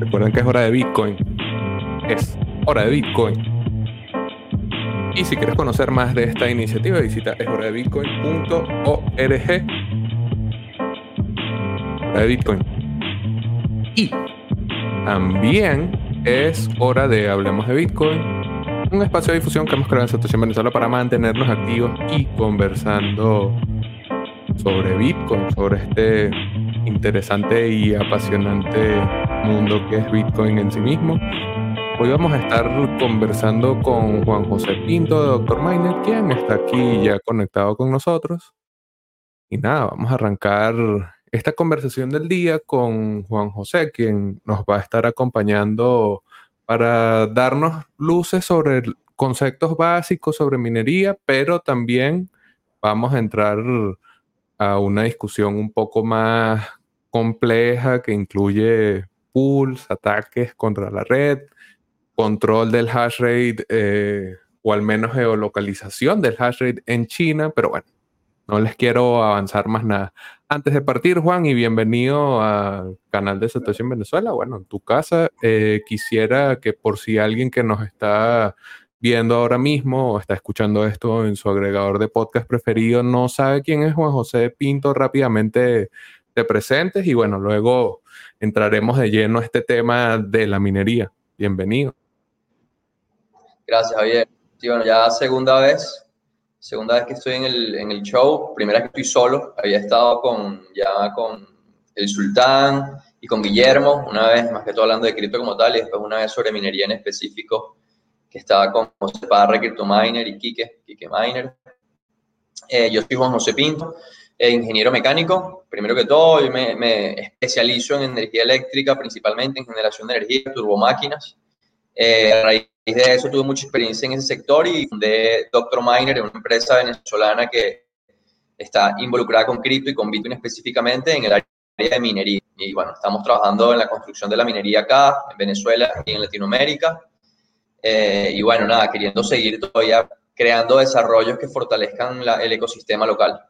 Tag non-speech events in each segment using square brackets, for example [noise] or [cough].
Recuerden que es hora de Bitcoin. Es hora de Bitcoin. Y si quieres conocer más de esta iniciativa, visita eshoradebitcoin.org. Hora de Bitcoin. Y también es hora de Hablemos de Bitcoin, un espacio de difusión que hemos creado en Situación Venezuela para mantenernos activos y conversando sobre Bitcoin, sobre este interesante y apasionante mundo que es Bitcoin en sí mismo. Hoy vamos a estar conversando con Juan José Pinto de Dr. Miner, quien está aquí ya conectado con nosotros. Y nada, vamos a arrancar esta conversación del día con Juan José, quien nos va a estar acompañando para darnos luces sobre conceptos básicos sobre minería, pero también vamos a entrar a una discusión un poco más compleja que incluye pools, ataques contra la red, control del hash rate eh, o al menos geolocalización del hash rate en China, pero bueno, no les quiero avanzar más nada. Antes de partir, Juan, y bienvenido al canal de Situación Venezuela. Bueno, en tu casa, eh, quisiera que por si alguien que nos está viendo ahora mismo o está escuchando esto en su agregador de podcast preferido no sabe quién es Juan José Pinto, rápidamente te presentes y bueno, luego entraremos de lleno a este tema de la minería. Bienvenido. Gracias, Javier. Sí, bueno, ya segunda vez, segunda vez que estoy en el, en el show, primera que estoy solo, había estado con, ya con el Sultán y con Guillermo, una vez más que todo hablando de cripto como tal, y después una vez sobre minería en específico, que estaba con José Parra, Crypto Miner y Quique, Quique Miner. Eh, yo soy Juan José Pinto, eh, ingeniero mecánico, primero que todo, yo me, me, especializo en energía eléctrica, principalmente en generación de energía, turbomáquinas. Eh, a raíz de eso tuve mucha experiencia en ese sector y fundé Doctor Miner, una empresa venezolana que está involucrada con cripto y con Bitcoin específicamente en el área de minería. Y bueno, estamos trabajando en la construcción de la minería acá, en Venezuela y en Latinoamérica. Eh, y bueno, nada, queriendo seguir todavía creando desarrollos que fortalezcan la, el ecosistema local.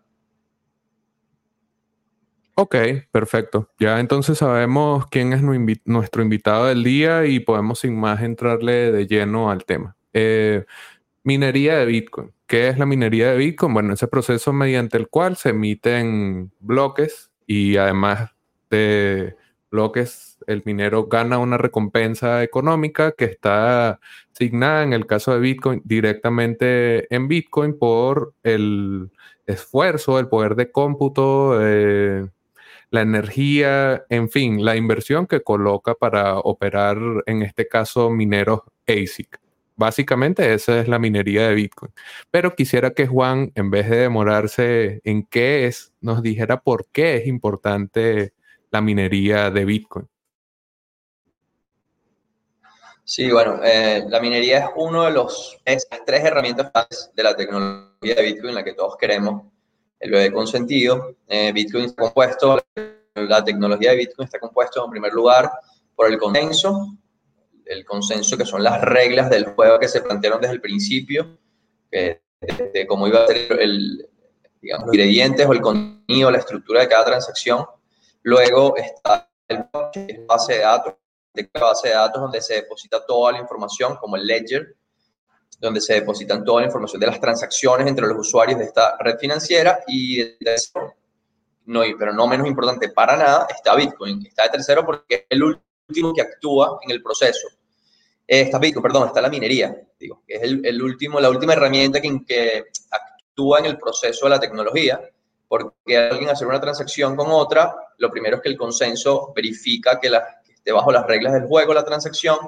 Ok, perfecto. Ya entonces sabemos quién es nuestro invitado del día y podemos sin más entrarle de lleno al tema. Eh, minería de Bitcoin. ¿Qué es la minería de Bitcoin? Bueno, ese proceso mediante el cual se emiten bloques y además de bloques, el minero gana una recompensa económica que está asignada en el caso de Bitcoin directamente en Bitcoin por el esfuerzo, el poder de cómputo, eh, la energía, en fin, la inversión que coloca para operar, en este caso, mineros ASIC. Básicamente esa es la minería de Bitcoin. Pero quisiera que Juan, en vez de demorarse en qué es, nos dijera por qué es importante la minería de Bitcoin. Sí, bueno, eh, la minería es uno de los es tres herramientas de la tecnología de Bitcoin, la que todos queremos el bebé consentido. Eh, Bitcoin está compuesto, la tecnología de Bitcoin está compuesto en primer lugar por el consenso, el consenso que son las reglas del juego que se plantearon desde el principio, de, cómo iba a ser el, digamos, los ingredientes o el contenido, la estructura de cada transacción. Luego está el base de datos, base de datos donde se deposita toda la información, como el ledger, donde se depositan toda la información de las transacciones entre los usuarios de esta red financiera y de tercero, no, pero no menos importante para nada, está Bitcoin. Está de tercero porque es el último que actúa en el proceso. Eh, está Bitcoin, perdón, está la minería, digo, que es el, último, la última herramienta que, que actúa en el proceso de la tecnología, porque alguien hacer una transacción con otra, lo primero es que el consenso verifica que, la, que esté bajo las reglas del juego la transacción,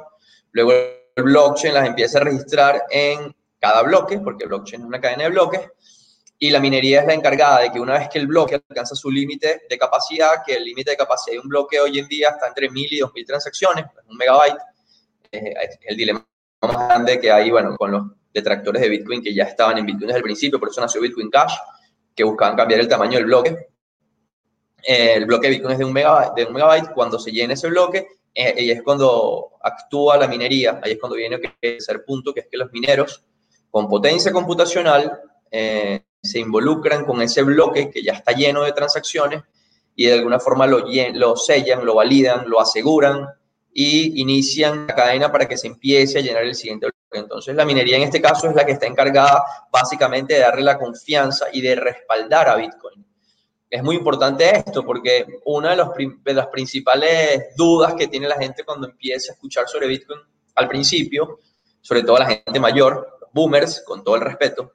luego blockchain las empieza a registrar en cada bloque, porque blockchain es una cadena de bloques, y la minería es la encargada de que una vez que el bloque alcanza su límite de capacidad, que el límite de capacidad de un bloque hoy en día está entre 1000 y 2000 transacciones, un megabyte, eh, el dilema más grande que hay, bueno, con los detractores de Bitcoin que ya estaban en Bitcoin desde el principio, por eso nació Bitcoin Cash, que buscaban cambiar el tamaño del bloque. Eh, el bloque de Bitcoin es de un, megabyte, de un megabyte. Cuando se llena ese bloque, eh, y es cuando actúa la minería, ahí es cuando viene el tercer punto, que es que los mineros con potencia computacional eh, se involucran con ese bloque que ya está lleno de transacciones y de alguna forma lo, lo sellan, lo validan, lo aseguran y inician la cadena para que se empiece a llenar el siguiente bloque. Entonces la minería en este caso es la que está encargada básicamente de darle la confianza y de respaldar a Bitcoin. Es muy importante esto porque una de, las principales dudas que tiene la gente cuando empieza a escuchar sobre Bitcoin al principio, sobre todo la gente mayor, boomers, con todo el respeto,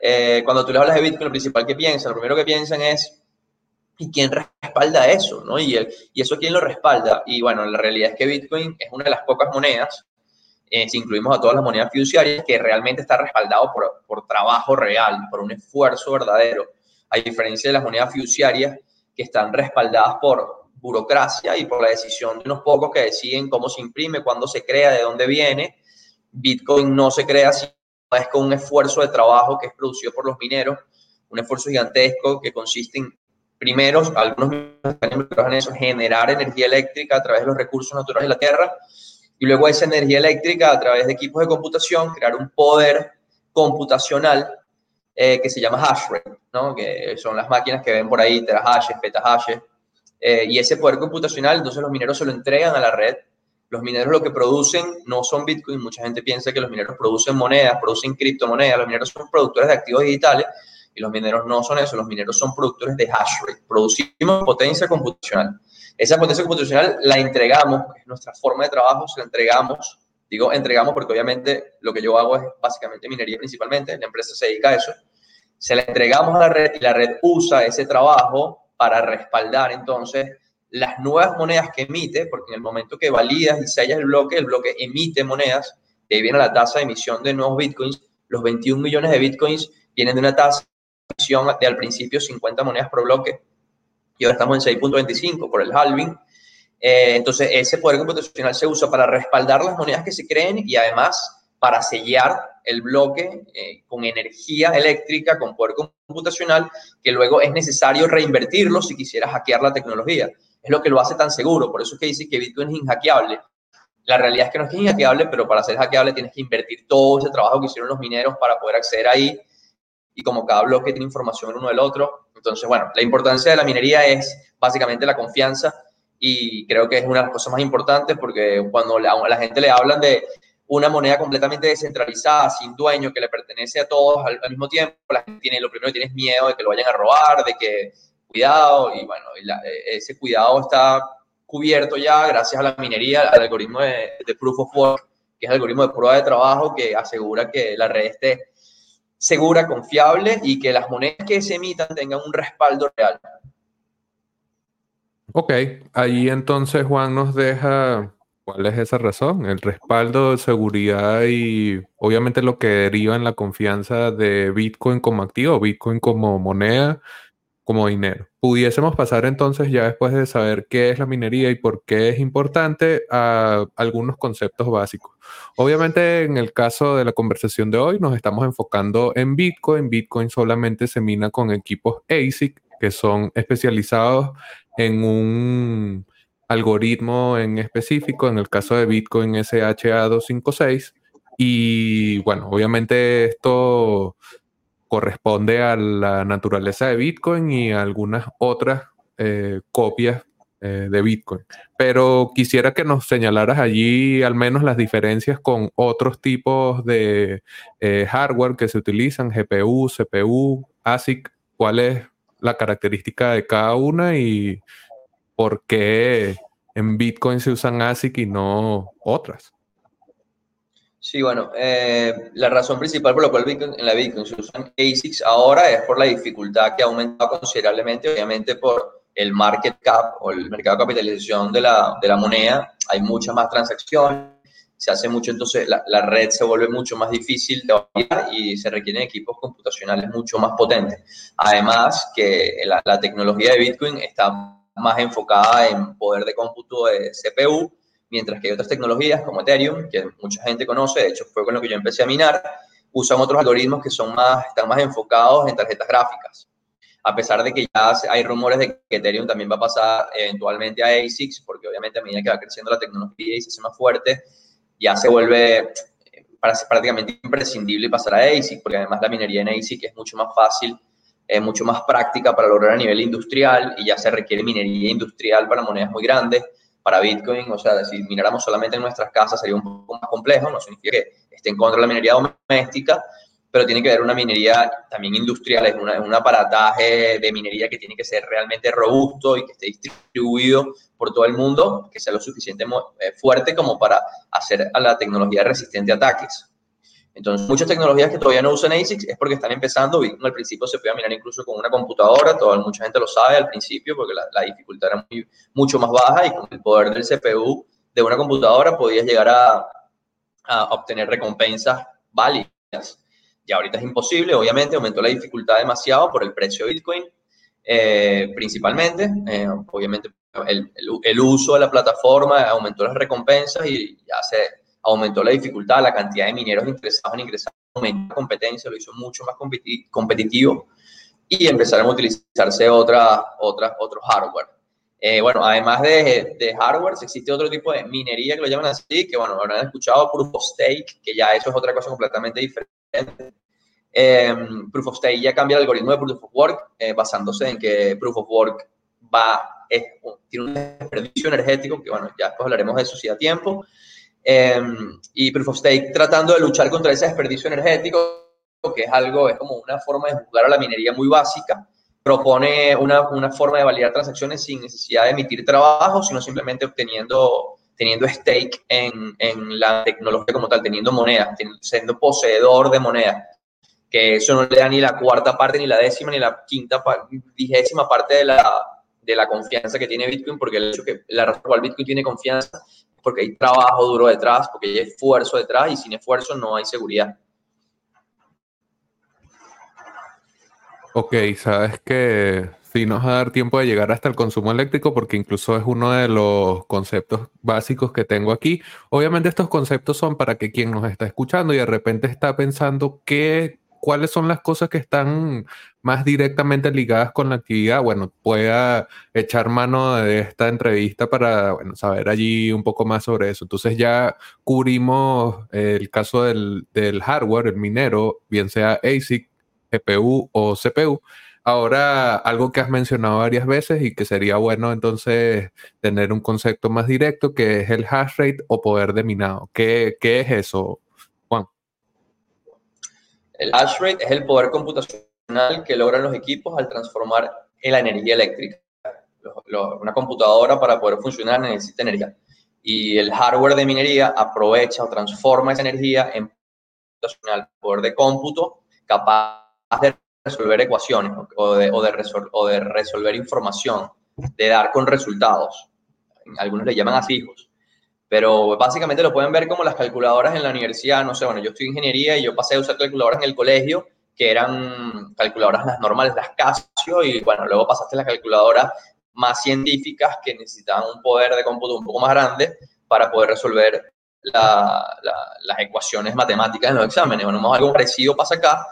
eh, cuando tú le hablas de Bitcoin, lo principal que piensan, lo primero que piensan es, ¿y quién respalda eso? ¿no? Y, ¿Y eso quién lo respalda? Y bueno, la realidad es que Bitcoin es una de las pocas monedas, eh, si incluimos a todas las monedas fiduciarias, que realmente está respaldado por trabajo real, por un esfuerzo verdadero, a diferencia de las monedas fiduciarias que están respaldadas por burocracia y por la decisión de unos pocos que deciden cómo se imprime, cuándo se crea, de dónde viene. Bitcoin no se crea así, es con un esfuerzo de trabajo que es producido por los mineros, un esfuerzo gigantesco que consiste en, primero, algunos mineros en eso, generar energía eléctrica a través de los recursos naturales de la Tierra, y luego esa energía eléctrica a través de equipos de computación, crear un poder computacional eh, que se llama hash rate, ¿no? que son las máquinas que ven por ahí, terahashes, petahashes, eh, y ese poder computacional, entonces los mineros se lo entregan a la red los mineros lo que producen no son Bitcoin. Mucha gente piensa que los mineros producen monedas, producen criptomonedas. Los mineros son productores de activos digitales y los mineros no son eso. Los mineros son productores de hash rate. Producimos potencia computacional. Esa potencia computacional la entregamos, es nuestra forma de trabajo, se la entregamos. Digo entregamos porque obviamente lo que yo hago es básicamente minería principalmente. La empresa se dedica a eso. Se la entregamos a la red y la red usa ese trabajo para respaldar entonces las nuevas monedas que emite, porque en el momento que validas y sellas el bloque, el bloque emite monedas, de ahí viene la tasa de emisión de nuevos bitcoins, los 21 millones de bitcoins vienen de una tasa de emisión de al principio 50 monedas por bloque, y ahora estamos en 6.25 por el halving. Eh, entonces, ese poder computacional se usa para respaldar las monedas que se creen y además para sellar el bloque eh, con energía eléctrica, con poder computacional, que luego es necesario reinvertirlo si quisieras hackear la tecnología es lo que lo hace tan seguro. Por eso es que dice que Bitcoin es inhackeable. La realidad es que no es que pero para ser hackeable tienes que invertir todo ese trabajo que hicieron los mineros para poder acceder ahí. Y como cada bloque tiene información el uno del otro. Entonces, bueno, la importancia de la minería es básicamente la confianza y creo que es una de las cosas más importantes porque cuando la, la gente le hablan de una moneda completamente descentralizada, sin dueño, que le pertenece a todos al, mismo tiempo, la gente tiene, lo primero que tiene es miedo de que lo vayan a robar, de que cuidado y bueno, e, ese cuidado está cubierto ya gracias a la minería, al algoritmo de, Proof of Work, que es el algoritmo de prueba de trabajo que asegura que la red esté segura, confiable y que las monedas que se emitan tengan un respaldo real. Ok, ahí entonces Juan nos deja cuál es esa razón, el respaldo seguridad y obviamente lo que deriva en la confianza de Bitcoin como activo, Bitcoin como moneda como dinero. Pudiésemos pasar entonces, ya después de saber qué es la minería y por qué es importante, a algunos conceptos básicos. Obviamente, en el caso de la conversación de hoy, nos estamos enfocando en Bitcoin. Bitcoin solamente se mina con equipos ASIC, que son especializados en un algoritmo en específico, en el caso de Bitcoin SHA-256. Y bueno, obviamente esto corresponde a la naturaleza de Bitcoin y algunas otras eh, copias eh, de Bitcoin. Pero quisiera que nos señalaras allí al menos las diferencias con otros tipos de eh, hardware que se utilizan, GPU, CPU, ASIC, cuál es la característica de cada una y por qué en Bitcoin se usan ASIC y no otras. Sí, bueno, eh, la razón principal por la cual en la Bitcoin se usan ASICs ahora es por la dificultad que ha aumentado considerablemente, obviamente por el market cap o el mercado de capitalización de la, de la moneda. Hay muchas más transacciones, se hace mucho, entonces la, la red se vuelve mucho más difícil de validar y se requieren equipos computacionales mucho más potentes. Además, que la, la tecnología de Bitcoin está más enfocada en poder de cómputo de CPU mientras que hay otras tecnologías como Ethereum, que mucha gente conoce, de hecho fue con lo que yo empecé a minar, usan otros algoritmos que son más, están más enfocados en tarjetas gráficas. a pesar de que ya hay rumores de que Ethereum también va a pasar eventualmente a ASICS, porque obviamente a medida que va creciendo la tecnología y se hace más fuerte, ya se vuelve eh, prácticamente imprescindible pasar a ASIC, porque además la minería en ASIC es mucho más fácil, es mucho más práctica para lograr a nivel industrial y ya se requiere minería industrial para monedas muy grandes, para Bitcoin, o sea, si mináramos solamente en nuestras casas sería un poco más complejo, no significa que esté en contra de la minería doméstica, pero tiene que haber una minería también industrial, es, un aparataje de minería que tiene que ser realmente robusto y que esté distribuido por todo el mundo, que sea lo suficientemente eh, fuerte como para hacer a la tecnología resistente a ataques. Entonces, muchas tecnologías que todavía no usan ASICs es porque están empezando. Al principio se podía minar incluso con una computadora, toda, mucha gente lo sabe al principio porque la, dificultad era mucho más baja y con el poder del CPU de una computadora podías llegar a, a obtener recompensas válidas. Y ahorita es imposible, obviamente, aumentó la dificultad demasiado por el precio de Bitcoin, eh, principalmente. Eh, obviamente, el, el, uso de la plataforma aumentó las recompensas y ya se aumentó la dificultad, la cantidad de mineros interesados en ingresar, aumentó la competencia, lo hizo mucho más competitivo y empezaron a utilizarse otra, otra, otros hardware. Eh, bueno, además de, de hardware, existe otro tipo de minería que lo llaman así, que bueno, habrán escuchado Proof of Stake, que ya eso es otra cosa completamente diferente. Em, Proof of Stake ya cambia el algoritmo de Proof of Work eh, basándose en que Proof of Work va, es, tiene un desperdicio energético, que bueno, ya después hablaremos de eso si da tiempo, em, y Proof of Stake tratando de luchar contra ese desperdicio energético, que es algo, es como una forma de jugar a la minería muy básica, propone una, una forma de validar transacciones sin necesidad de emitir trabajo, sino simplemente obteniendo teniendo stake en, en, la tecnología como tal, teniendo moneda, siendo poseedor de moneda, que eso no le da ni la cuarta parte, ni la décima, ni la quinta, vigésima parte de la, de la confianza que tiene Bitcoin, porque el hecho que la razón por la cual Bitcoin tiene confianza es porque hay trabajo duro detrás, porque hay esfuerzo detrás y sin esfuerzo no hay seguridad. Ok, sabes que Sí, nos va a dar tiempo de llegar hasta el consumo eléctrico porque incluso es uno de los conceptos básicos que tengo aquí. Obviamente estos conceptos son para que quien nos está escuchando y de repente está pensando qué, cuáles son las cosas que están más directamente ligadas con la actividad, bueno, pueda echar mano de esta entrevista para saber allí un poco más sobre eso. Entonces ya cubrimos el caso del hardware, el minero, bien sea ASIC, GPU o CPU. Ahora, algo que has mencionado varias veces y que sería bueno entonces tener un concepto más directo, que es el hash rate o poder de minado. ¿Qué, qué es eso, Juan? El hash rate es el poder computacional que logran los equipos al transformar en la energía eléctrica. una computadora para poder funcionar necesita energía. Y el hardware de minería aprovecha o transforma esa energía en poder de cómputo capaz de resolver ecuaciones o de, o, de o de resolver información, de dar con resultados. Algunos le llaman a fijos. Pero básicamente lo pueden ver como las calculadoras en la universidad. No sé, bueno, yo estoy en ingeniería y yo pasé a usar calculadoras en el colegio que eran calculadoras las normales, las Casio, y bueno, luego pasaste a las calculadoras más científicas que necesitaban un poder de cómputo un poco más grande para poder resolver las ecuaciones matemáticas en los exámenes. Bueno, algo parecido pasa acá,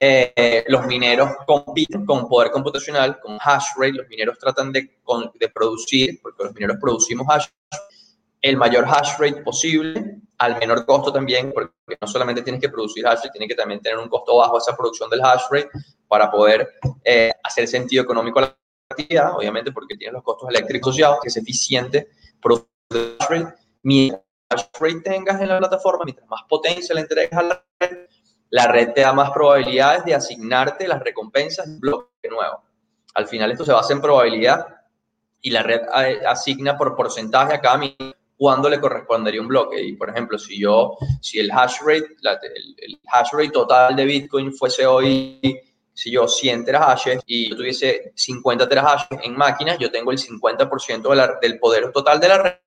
eh, los mineros compiten con poder computacional, con hash rate. Los mineros tratan de, de producir, porque los mineros producimos hash, el mayor hash rate posible, al menor costo también, porque no solamente tienes que producir hash rate, tienes que también tener un costo bajo esa producción del hash rate para poder eh, hacer sentido económico a la actividad, obviamente porque tienes los costos eléctricos asociados, que es eficiente producir hash rate. Mientras hash rate tengas en la plataforma, mientras más potencia le entregas a la red, la red te da más probabilidades de asignarte las recompensas de un bloque nuevo. Al final esto se basa en probabilidad y la red asigna por porcentaje a cada minuto cuándo le correspondería un bloque. Y por ejemplo, si yo, si el hash rate, el, hash rate total de Bitcoin fuese hoy, si yo 100 terahashes y yo tuviese 50 terahashes en máquinas, yo tengo el 50% del poder total de la red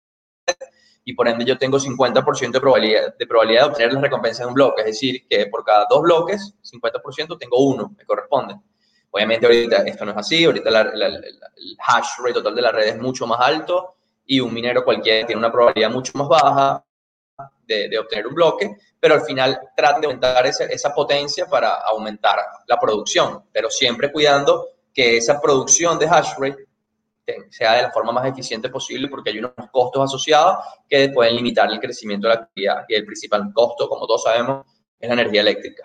y por ende yo tengo 50% de probabilidad, de probabilidad de obtener la recompensa de un bloque. Es decir, que por cada dos bloques, 50% tengo uno, me corresponde. Obviamente ahorita esto no es así, ahorita el hash rate total de la red es mucho más alto y un minero cualquiera tiene una probabilidad mucho más baja de, de obtener un bloque, pero al final tratan de aumentar esa, esa potencia para aumentar la producción, pero siempre cuidando que esa producción de hash rate sea de la forma más eficiente posible porque hay unos costos asociados que pueden limitar el crecimiento de la actividad y el principal costo, como todos sabemos, es la energía eléctrica.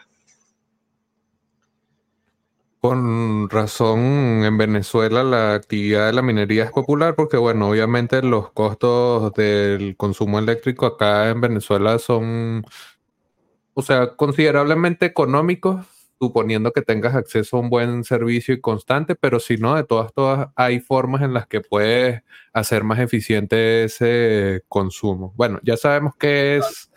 Con razón, en Venezuela la actividad de la minería es popular porque, bueno, obviamente los costos del consumo eléctrico acá en Venezuela son, o sea, considerablemente económicos, suponiendo que tengas acceso a un buen servicio y constante, pero si no, de todas, hay formas en las que puedes hacer más eficiente ese consumo. Bueno, ya sabemos qué es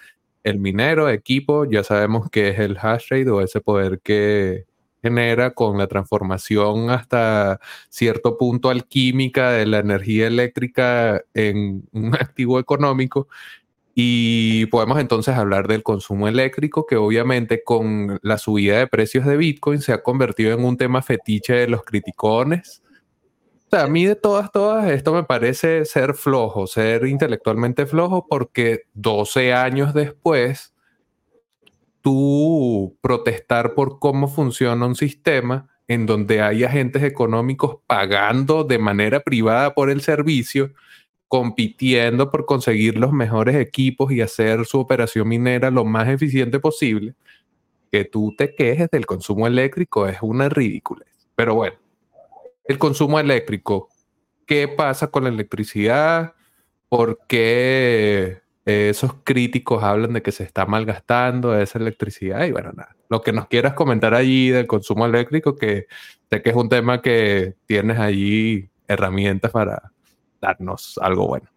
el minero, equipo, ya sabemos qué es el hash rate o ese poder que genera con la transformación hasta cierto punto alquímica de la energía eléctrica en un [laughs] activo económico. Y podemos entonces hablar del consumo eléctrico, que obviamente con la subida de precios de Bitcoin se ha convertido en un tema fetiche de los criticones. O sea, a mí de todas, todas, esto me parece ser flojo, ser intelectualmente flojo, porque 12 años después tú protestar por cómo funciona un sistema en donde hay agentes económicos pagando de manera privada por el servicio, compitiendo por conseguir los mejores equipos y hacer su operación minera lo más eficiente posible, que tú te quejes del consumo eléctrico es una ridícula. Pero bueno, el consumo eléctrico, ¿qué pasa con la electricidad? ¿Por qué esos críticos hablan de que se está malgastando esa electricidad y bueno, nada. Lo que nos quieras comentar allí del consumo eléctrico, que sé que es un tema que tienes allí herramientas para darnos algo bueno.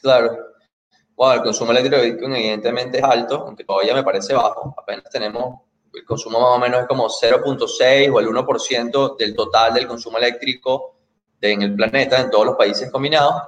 Claro. Bueno, el consumo eléctrico de evidentemente es alto, aunque todavía me parece bajo. Apenas tenemos, el consumo más o menos es como 0.6 o el 1% del total del consumo eléctrico en el planeta, en todos los países combinados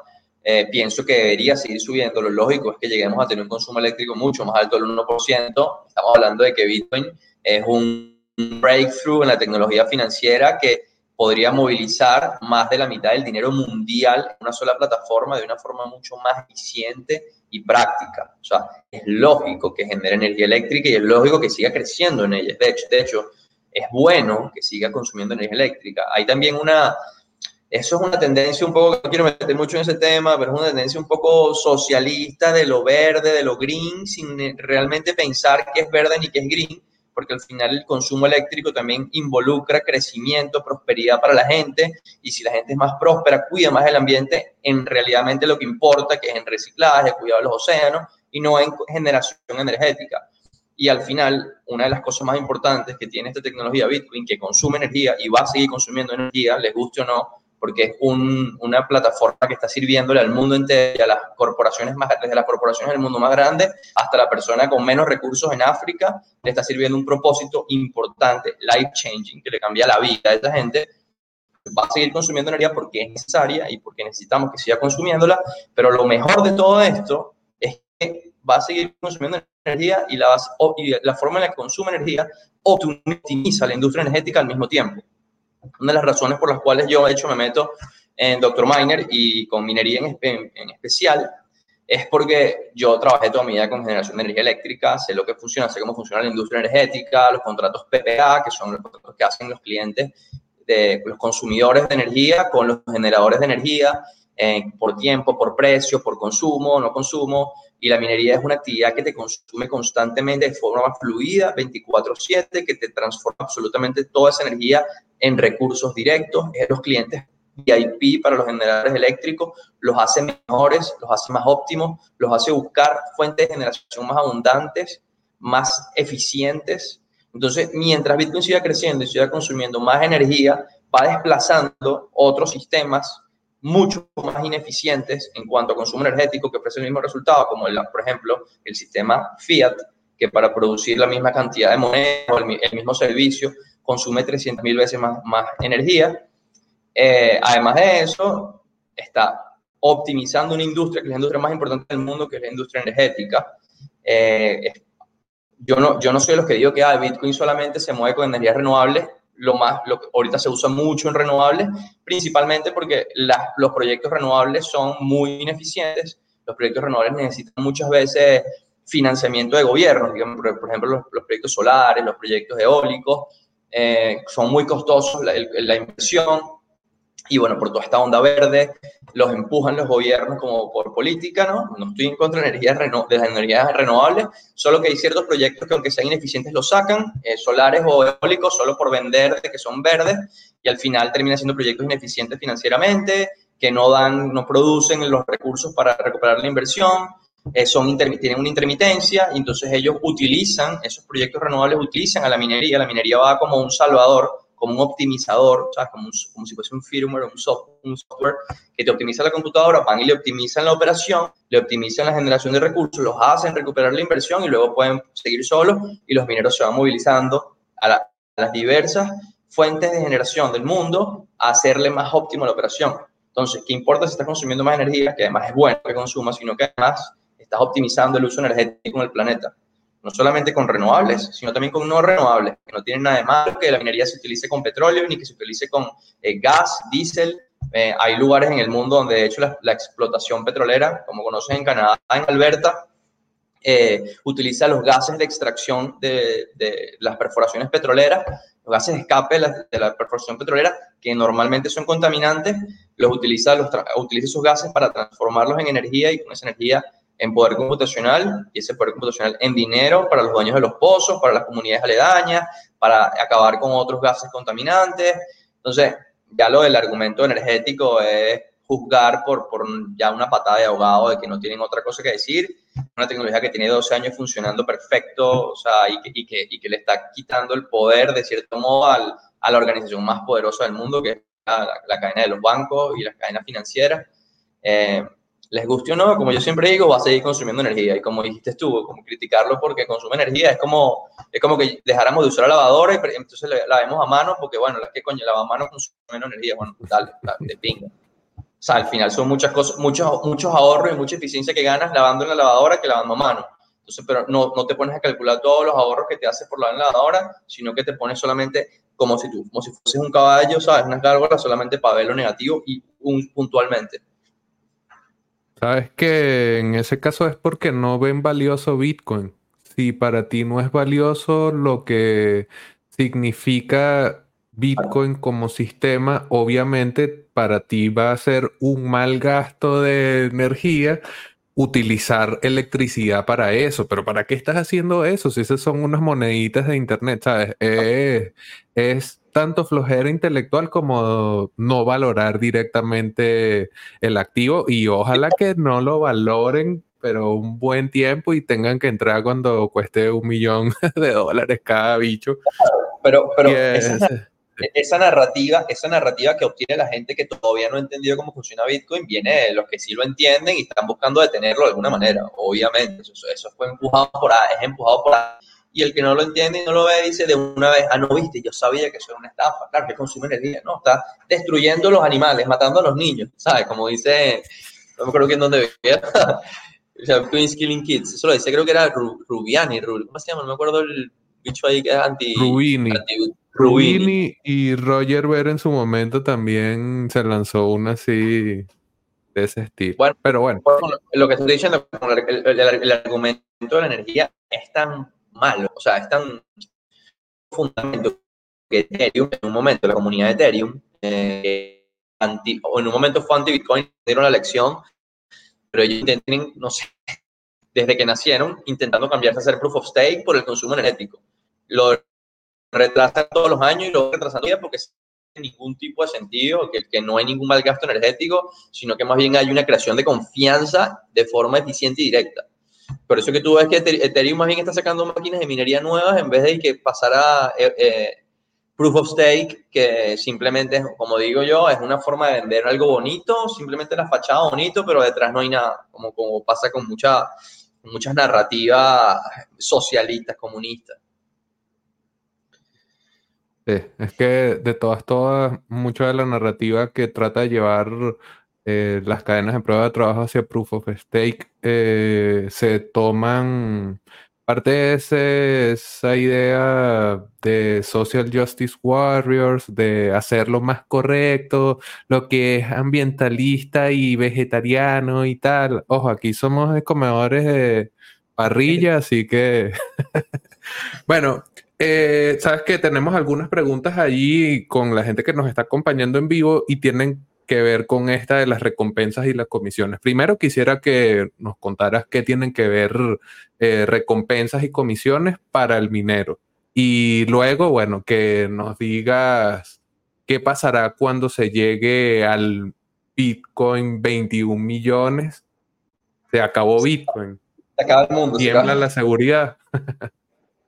eh, pienso que debería seguir subiendo. Lo lógico es que lleguemos a tener un consumo eléctrico mucho más alto del 1%. Estamos hablando de que Bitcoin es un breakthrough en la tecnología financiera que podría movilizar más de la mitad del dinero mundial en una sola plataforma de una forma mucho más eficiente y práctica. O sea, es lógico que genere energía eléctrica y es lógico que siga creciendo en ella. De hecho, de hecho es bueno que siga consumiendo energía eléctrica. Hay también una, eso es una tendencia un poco, no quiero meter mucho en ese tema, pero es una tendencia un poco socialista de lo verde, de lo green, sin realmente pensar qué es verde ni qué es green, porque al final el consumo eléctrico también involucra crecimiento, prosperidad para la gente, y si la gente es más próspera, cuida más el ambiente, en realidad lo que importa, que es en reciclaje, cuidado de los océanos, y no en generación energética. Y al final, una de las cosas más importantes que tiene esta tecnología Bitcoin, que consume energía y va a seguir consumiendo energía, les guste o no, porque es una plataforma que está sirviéndole al mundo entero, a las corporaciones más, desde las corporaciones del mundo más grandes hasta la persona con menos recursos en África, le está sirviendo un propósito importante, life changing, que le cambia la vida a esa gente. Va a seguir consumiendo energía porque es necesaria y porque necesitamos que siga consumiéndola, pero lo mejor de todo esto es que va a seguir consumiendo energía y la, y la forma en la que consume energía optimiza la industria energética al mismo tiempo. Una de las razones por las cuales yo, de hecho, me meto en Dr. Miner y con minería en, en, especial es porque yo trabajé toda mi vida con generación de energía eléctrica, sé lo que funciona, sé cómo funciona la industria energética, los contratos PPA, que son los contratos que hacen los clientes, de los consumidores de energía con los generadores de energía, eh, por tiempo, por precio, por consumo, no consumo, y la minería es una actividad que te consume constantemente de forma fluida, 24/7, que te transforma absolutamente toda esa energía en recursos directos. Es los clientes VIP para los generadores eléctricos, los hace mejores, los hace más óptimos, los hace buscar fuentes de generación más abundantes, más eficientes. Entonces, mientras Bitcoin siga creciendo y siga consumiendo más energía, va desplazando otros sistemas mucho más ineficientes en cuanto a consumo energético que ofrece el mismo resultado, como el, por ejemplo el sistema Fiat, que para producir la misma cantidad de moneda o el, mismo servicio consume 300 mil veces más, más energía. Eh, además de eso, está optimizando una industria que es la industria más importante del mundo, que es la industria energética. Eh, yo, no, yo no soy de los que digo que ah, Bitcoin solamente se mueve con energías renovables lo más, lo que ahorita se usa mucho en renovables, principalmente porque los proyectos renovables son muy ineficientes. Los proyectos renovables necesitan muchas veces financiamiento de gobierno, digamos, por, ejemplo, los, proyectos solares, los proyectos eólicos, eh, son muy costosos la, la, inversión, y bueno, por toda esta onda verde, los empujan los gobiernos como por política, ¿no? No estoy en contra de, energías de las energías renovables, solo que hay ciertos proyectos que aunque sean ineficientes los sacan, eh, solares o eólicos, solo por vender de que son verdes, y al final terminan siendo proyectos ineficientes financieramente, que no dan, no producen los recursos para recuperar la inversión, eh, son tienen una intermitencia, y entonces ellos utilizan, esos proyectos renovables utilizan a la minería, la minería va como un salvador, como un optimizador, ¿sabes? Como, si fuese un firmware, un, un software que te optimiza la computadora, van y le optimizan la operación, le optimizan la generación de recursos, los hacen recuperar la inversión y luego pueden seguir solos y los mineros se van movilizando a, las diversas fuentes de generación del mundo a hacerle más óptimo la operación. Entonces, ¿qué importa si estás consumiendo más energía, que además es bueno que consumas, sino que además estás optimizando el uso energético en el planeta? No solamente con renovables, sino también con no renovables, que no tienen nada de malo que la minería se utilice con petróleo ni que se utilice con eh, gas, diésel. Eh, hay lugares en el mundo donde, de hecho, la, explotación petrolera, como conocen en Canadá, en Alberta, eh, utiliza los gases de extracción de, de, las perforaciones petroleras, los gases de escape de la, de la, perforación petrolera, que normalmente son contaminantes, los utiliza, los utiliza esos gases para transformarlos en energía y con esa energía en poder computacional y ese poder computacional en dinero para los dueños de los pozos, para las comunidades aledañas, para acabar con otros gases contaminantes. Entonces, ya lo del argumento energético es juzgar por, por ya una patada de ahogado de que no tienen otra cosa que decir. Una tecnología que tiene 12 años funcionando perfecto, o sea, y que, y que, y que le está quitando el poder, de cierto modo, al, a la organización más poderosa del mundo, que es la, la cadena de los bancos y las cadenas financieras. Eh, les guste o no, como yo siempre digo, va a seguir consumiendo energía. Y como dijiste tú, como criticarlo porque consume energía, es como, es como que dejáramos de usar la lavadora y entonces la vemos a mano porque, bueno, las que coño, la mano consume menos energía. Bueno, dale, de pinga. O sea, al final son muchas cosas, muchos, muchos ahorros y mucha eficiencia que ganas lavando en la lavadora que lavando a mano. Entonces, pero no, no te pones a calcular todos los ahorros que te haces por lavar en la lavadora, sino que te pones solamente como si tú, como si fueses un caballo, ¿sabes? Una gárgola solamente para ver lo negativo y un, puntualmente. Sabes que en ese caso es porque no ven valioso Bitcoin. Si para ti no es valioso lo que significa Bitcoin como sistema, obviamente para ti va a ser un mal gasto de energía utilizar electricidad para eso. Pero ¿para qué estás haciendo eso? Si esas son unas moneditas de internet, ¿sabes? es tanto flojera intelectual como no valorar directamente el activo y ojalá que no lo valoren pero un buen tiempo y tengan que entrar cuando cueste un millón [laughs] de dólares cada bicho. Pero, pero [laughs] esa, narrativa, esa narrativa que obtiene la gente que todavía no ha entendido cómo funciona Bitcoin viene de los que sí lo entienden y están buscando detenerlo de alguna manera, obviamente. Eso, eso fue empujado por, es empujado por y el que no lo entiende y no lo ve dice de una vez, ah, no viste, yo sabía que eso era una estafa, claro, que consume energía, no, está destruyendo los animales, matando a los niños, ¿sabes? Como dice, no me acuerdo quién dónde vivía, [laughs] o sea, Twins Killing Kids, eso lo dice, creo que era Rubiani, ¿cómo se llama? No me acuerdo el bicho ahí que es anti... Rubini. Rubini y Roger Ver en su momento también se lanzó una así de ese estilo. Bueno, pero bueno. Lo que estoy diciendo, el, el argumento de la energía es tan malo. O sea, es tan fundamental que Ethereum, en un momento, la comunidad de Ethereum, eh, anti, o en un momento fue anti-Bitcoin, dieron la lección, pero ellos intentan, no sé, desde que nacieron, intentando cambiarse a hacer proof of stake por el consumo energético. Lo retrasan todos los años y lo retrasan todavía porque ningún tipo de sentido, que, que no hay ningún mal gasto energético, sino que más bien hay una creación de confianza de forma eficiente y directa. Por eso que tú ves que Ethereum más bien está sacando máquinas de minería nuevas en vez de que pasara eh, eh, proof of stake, que simplemente, como digo yo, es una forma de vender algo bonito, simplemente la fachada bonito, pero detrás no hay nada, como, como pasa con mucha, muchas narrativas socialistas, comunistas. Sí, es que de todas, todas, mucha de la narrativa que trata de llevar eh, las cadenas de prueba de trabajo hacia Proof of Stake eh, se toman parte de esa idea de Social Justice Warriors, de hacerlo más correcto, lo que es ambientalista y vegetariano y tal. Ojo, aquí somos comedores de parrilla, así que, [laughs] bueno, eh, sabes que tenemos algunas preguntas allí con la gente que nos está acompañando en vivo y tienen que ver con esta de las recompensas y las comisiones. Primero quisiera que nos contaras qué tienen que ver eh, recompensas y comisiones para el minero. Y luego, bueno, que nos digas qué pasará cuando se llegue al Bitcoin 21 millones. Se acabó Bitcoin. Se acaba el mundo. Tiembla la seguridad. [laughs]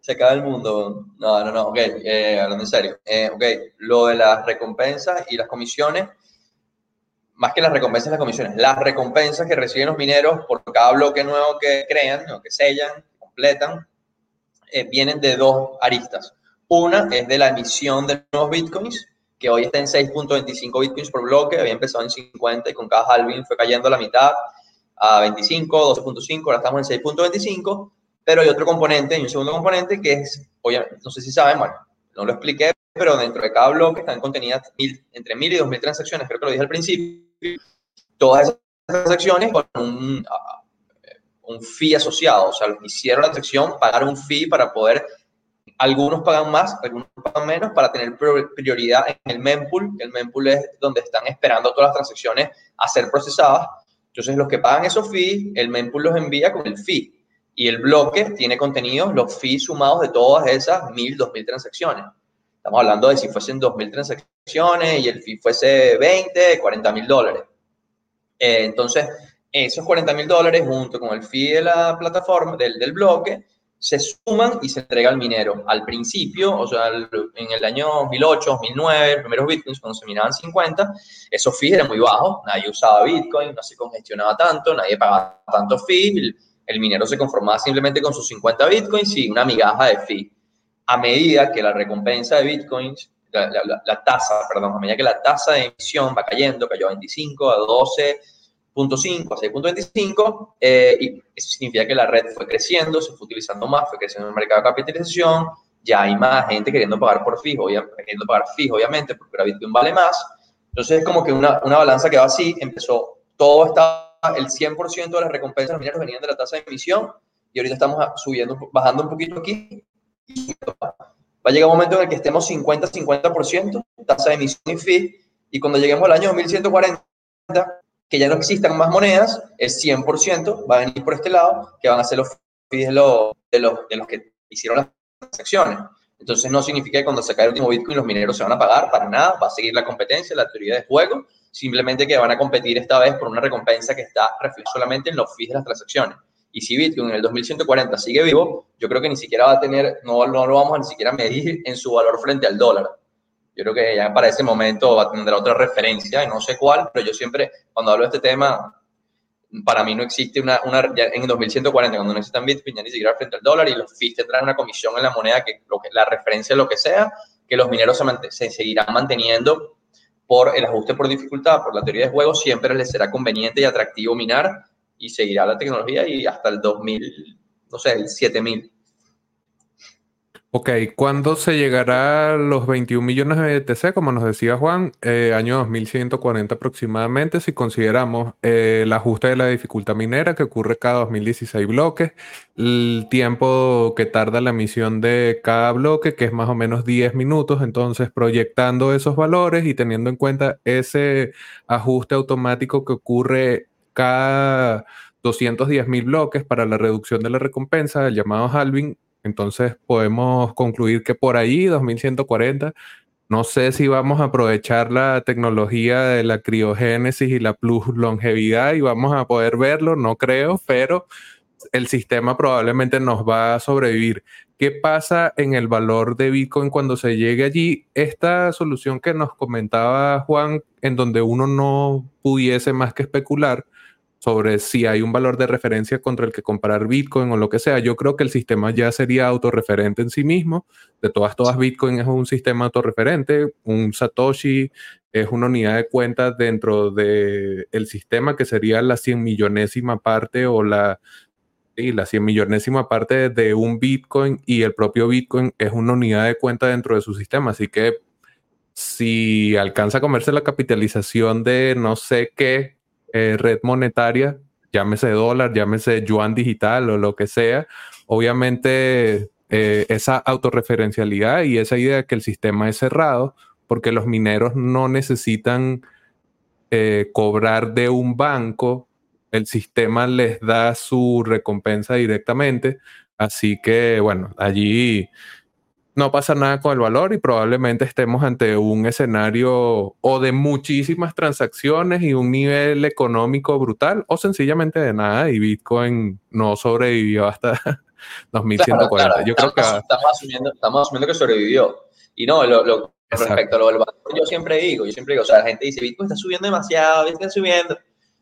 se acaba el mundo. No, no, no, ok, eh, hablando en serio. Eh, ok, lo de las recompensas y las comisiones más que las recompensas las comisiones, las recompensas que reciben los mineros por cada bloque nuevo que crean o que sellan, completan, eh, vienen de dos aristas. Una es de la emisión de nuevos bitcoins, que hoy está en 6.25 bitcoins por bloque, había empezado en 50 y con cada halving fue cayendo a la mitad a 25, 12.5, ahora estamos en 6.25, pero hay otro componente, y un segundo componente que es, no sé si saben, bueno, no lo expliqué, pero dentro de cada bloque están contenidas mil, entre 1000 y 2000 transacciones, creo que lo dije al principio, todas esas transacciones con un, un fee asociado. O sea, los que hicieron la transacción pagaron un fee para poder, algunos pagan más, algunos pagan menos, para tener prioridad en el mempool. El mempool es donde están esperando todas las transacciones a ser procesadas. Entonces, los que pagan esos fees, el mempool los envía con el fee. Y el bloque tiene contenidos, los fees sumados de todas esas 1000, 2000 transacciones. Estamos hablando de si fuesen 2.000 transacciones y el fee fuese 20, 40 mil dólares. Eh, entonces, esos 40 mil dólares junto con el fee de la plataforma, del, del, bloque, se suman y se entrega al minero. Al principio, o sea, en el año 2008, 2009, los primeros bitcoins, cuando se minaban 50, esos fees eran muy bajos. Nadie usaba bitcoin, no se congestionaba tanto, nadie pagaba tanto fee. El, el minero se conformaba simplemente con sus 50 bitcoins y una migaja de fee a medida que la recompensa de bitcoins, la, tasa, perdón, a medida que la tasa de emisión va cayendo, cayó a 25, a 12.5, a 6.25, eh, y eso significa que la red fue creciendo, se fue utilizando más, fue creciendo el mercado de capitalización, ya hay más gente queriendo pagar por fijo, queriendo pagar fijo, obviamente, porque la Bitcoin vale más. Entonces es como que una, una balanza que va así, empezó, todo estaba, el 100% de las recompensas mineros venían de la tasa de emisión, y ahorita estamos subiendo, bajando un poquito aquí, Va a llegar un momento en el que estemos 50-50%, tasa de emisión y fee, y cuando lleguemos al año 2140, que ya no existan más monedas, el 100% va a venir por este lado, que van a ser los fees de los, de los, de los que hicieron las transacciones. Entonces no significa que cuando se cae el último Bitcoin los mineros se van a pagar, para nada, va a seguir la competencia, la teoría de juego, simplemente que van a competir esta vez por una recompensa que está reflejada solamente en los fees de las transacciones. Y si Bitcoin en el 2140 sigue vivo, yo creo que ni siquiera va a tener, no, no lo vamos a ni siquiera medir en su valor frente al dólar. Yo creo que ya para ese momento va a tener otra referencia, y no sé cuál, pero yo siempre, cuando hablo de este tema, para mí no existe una, una en 2140, cuando no necesitan Bitcoin, ya ni siquiera frente al dólar, y los fees tendrán una comisión en la moneda, que, lo que la referencia, lo que sea, que los mineros se, se seguirán manteniendo por el ajuste por dificultad, por la teoría de juego, siempre les será conveniente y atractivo minar y seguirá la tecnología y hasta el 2000, no sé, el 7000. Ok, ¿cuándo se llegará a los 21 millones de ETC? Como nos decía Juan, eh, año 2140 aproximadamente, si consideramos eh, el ajuste de la dificultad minera que ocurre cada 2016 bloques, el tiempo que tarda la emisión de cada bloque, que es más o menos 10 minutos, entonces proyectando esos valores y teniendo en cuenta ese ajuste automático que ocurre cada 210 mil bloques para la reducción de la recompensa, el llamado halving. Entonces podemos concluir que por ahí, 2140, no sé si vamos a aprovechar la tecnología de la criogénesis y la plus longevidad y vamos a poder verlo, no creo, pero el sistema probablemente nos va a sobrevivir. ¿Qué pasa en el valor de Bitcoin cuando se llegue allí? Esta solución que nos comentaba Juan, en donde uno no pudiese más que especular, sobre si hay un valor de referencia contra el que comparar Bitcoin o lo que sea. Yo creo que el sistema ya sería autorreferente en sí mismo. De todas, todas Bitcoin es un sistema autorreferente. Un Satoshi es una unidad de cuenta dentro del el sistema que sería la cien millonésima parte o la, sí, la cien millonésima parte de un Bitcoin y el propio Bitcoin es una unidad de cuenta dentro de su sistema. Así que si alcanza a comerse la capitalización de no sé qué eh, red monetaria, llámese dólar, llámese yuan digital o lo que sea, obviamente eh, esa autorreferencialidad y esa idea de que el sistema es cerrado, porque los mineros no necesitan eh, cobrar de un banco, el sistema les da su recompensa directamente, así que bueno, allí no pasa nada con el valor y probablemente estemos ante un escenario o de muchísimas transacciones y un nivel económico brutal o sencillamente de nada y Bitcoin no sobrevivió hasta [laughs] 2140. yo creo que estamos asumiendo, estamos asumiendo que sobrevivió. Y no, lo, respecto a lo del valor, yo siempre digo, yo siempre digo, o sea, la gente dice, Bitcoin está subiendo demasiado, Bitcoin está subiendo.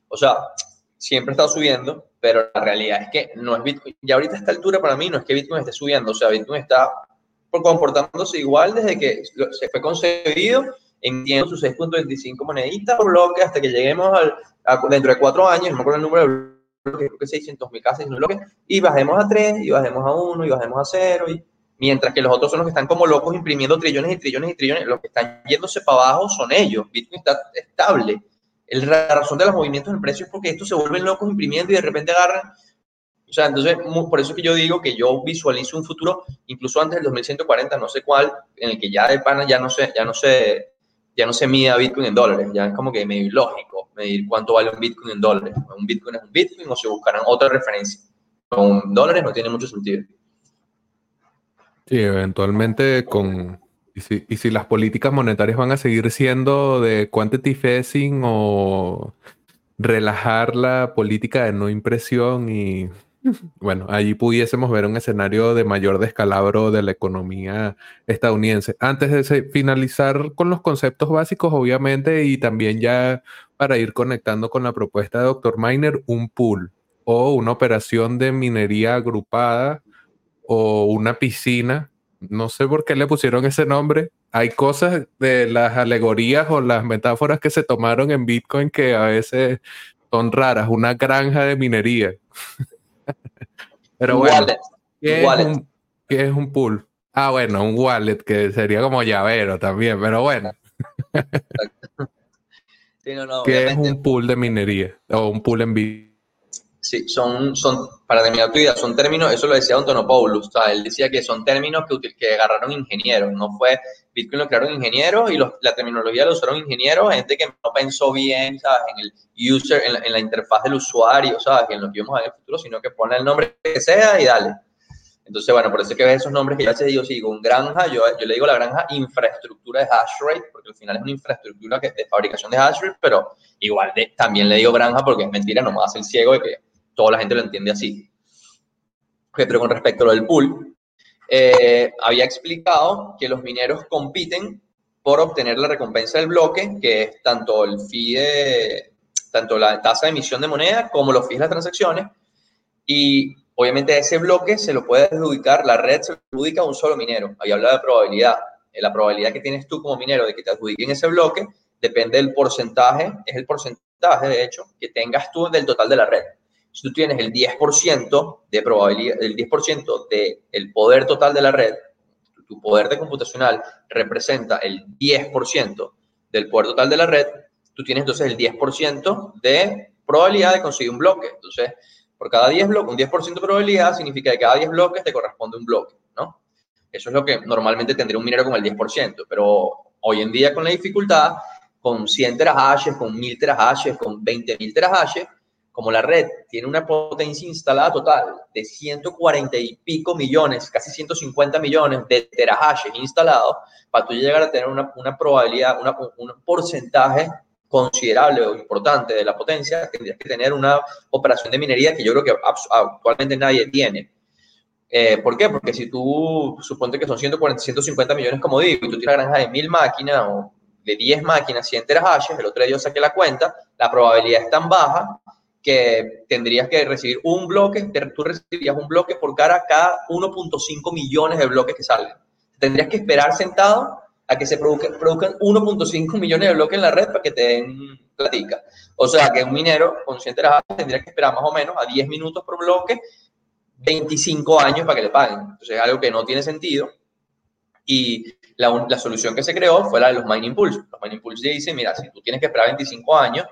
O sea, siempre está subiendo, pero la realidad es que no es Bitcoin. Y ahorita a esta altura para mí no es que Bitcoin esté subiendo, o sea, Bitcoin está comportándose igual desde que se fue concebido, entiendo sus 6.25 moneditas por bloque hasta que lleguemos al, dentro de cuatro años, no me acuerdo el número de bloques, creo que 600 mil casas, bloques, y bajemos a 3, y bajemos a 1, y bajemos a 0, y mientras que los otros son los que están como locos imprimiendo trillones y trillones y trillones, los que están yéndose para abajo son ellos, Bitcoin está estable. la razón de los movimientos del precio es porque estos se vuelven locos imprimiendo y de repente agarran o sea, entonces, por eso que yo digo que yo visualizo un futuro, incluso antes del 2140, no sé cuál, en el que ya de pana ya no sé, ya no sé, ya no se mide Bitcoin en dólares, ya es como que medio ilógico medir cuánto vale un Bitcoin en dólares. Un Bitcoin es un Bitcoin o se buscarán otra referencia. Con dólares no tiene mucho sentido. Sí, eventualmente con... Y si, y si las políticas monetarias van a seguir siendo de quantity phasing o relajar la política de no impresión y bueno, allí pudiésemos ver un escenario de mayor descalabro de la economía estadounidense. Antes de finalizar con los conceptos básicos, obviamente, y también ya para ir conectando con la propuesta de Dr. Miner, un pool o una operación de minería agrupada o una piscina. No sé por qué le pusieron ese nombre. Hay cosas de las alegorías o las metáforas que se tomaron en Bitcoin que a veces son raras. Una granja de minería. [laughs] Pero bueno, ¿qué, Es un, es un pool? Ah, bueno, un wallet que sería como llavero también, pero bueno. [laughs] ¿Qué es un pool de minería o un pool en? Sí, son, son, para terminar tu idea, son términos, eso lo decía Antonopoulos, o sea, él decía que son términos que, que agarraron ingenieros, no fue, Bitcoin lo crearon ingenieros y la terminología lo usaron ingenieros, gente que no pensó bien, ¿sabes? En el user, en la, interfaz del usuario, ¿sabes? En lo que vamos a ver en el futuro, sino que pone el nombre que sea y dale. Entonces, bueno, por eso es que ves esos nombres que yo a veces digo, sí, con granja, yo, yo le digo la granja infraestructura de hash rate, porque al final es una infraestructura que, de fabricación de hash rate, pero igual de, también le digo granja porque es mentira, no me hace el ciego de que toda la gente lo entiende así. pero con respecto a lo del pool, eh, había explicado que los mineros compiten por obtener la recompensa del bloque, que es tanto el fee de, tanto la tasa de emisión de moneda como los fees de las transacciones. Y obviamente ese bloque se lo puede adjudicar, la red se lo adjudica a un solo minero. Ahí habla de probabilidad. Eh, la probabilidad que tienes tú como minero de que te adjudiquen ese bloque depende del porcentaje, es el porcentaje de hecho que tengas tú del total de la red. Si tú tienes el 10% de probabilidad, el 10% del poder total de la red, tu poder de computacional representa el 10% del poder total de la red, tú tienes entonces el 10% de probabilidad de conseguir un bloque. Entonces, por cada 10 bloques, un 10% de probabilidad significa que cada 10 bloques te corresponde un bloque, ¿no? Eso es lo que normalmente tendría un minero con el 10%, pero hoy en día con la dificultad, con 100 terahashes, con 1000 terahashes, con 20.000 terahashes, como la red tiene una potencia instalada total de 140 y pico millones, casi 150 millones de terahashes instalados, para tú llegar a tener una, una probabilidad, un porcentaje considerable o importante de la potencia, tendrías que tener una operación de minería que yo creo que actualmente nadie tiene. Eh, ¿Por qué? Porque si tú suponte que son 140, 150 millones, como digo, y tú tienes una granja de 1000 máquinas o de 10 máquinas, 100 terahashes, el otro día yo saqué la cuenta, la probabilidad es tan baja que tendrías que recibir un bloque, tú recibirías un bloque por cada, cada 1.5 millones de bloques que salen. Tendrías que esperar sentado a que se produzcan, 1.5 millones de bloques en la red para que te den platica. O sea, que un minero con 100 tendría que esperar más o menos a 10 minutos por bloque, 25 años para que le paguen. Entonces es algo que no tiene sentido. Y la, la solución que se creó fue la de los mining pools. Los mining pools dicen, mira, si tú tienes que esperar 25 años,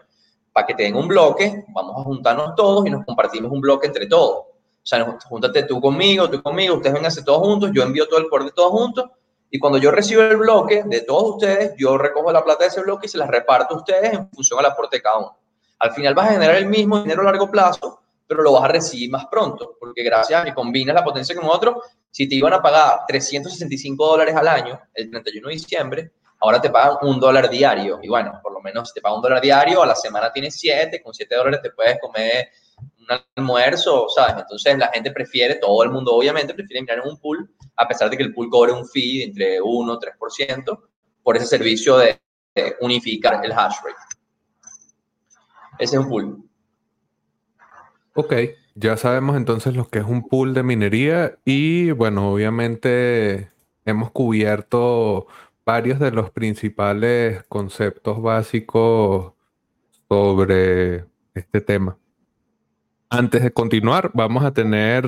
para que te den un bloque, vamos a juntarnos todos y nos compartimos un bloque entre todos. O sea, júntate tú conmigo, tú conmigo, ustedes vénganse todos juntos, yo envío todo el core de todos juntos y cuando yo recibo el bloque de todos ustedes, yo recojo la plata de ese bloque y se las reparto a ustedes en función al aporte de cada uno. Al final vas a generar el mismo dinero a largo plazo, pero lo vas a recibir más pronto, porque gracias a que combinas la potencia con otro, si te iban a pagar 365 dólares al año el 31 de diciembre, ahora te pagan un dólar diario. Y bueno, por lo menos te pagan un dólar diario, a la semana tienes 7, con 7 dólares te puedes comer un almuerzo, ¿sabes? Entonces la gente prefiere, todo el mundo obviamente prefiere mirar en un pool, a pesar de que el pool cobre un fee entre 1 y 3% por ese servicio de, unificar el hash rate. Ese es un pool. Ok, ya sabemos entonces lo que es un pool de minería y bueno, obviamente hemos cubierto varios de los principales conceptos básicos sobre este tema. Antes de continuar, vamos a tener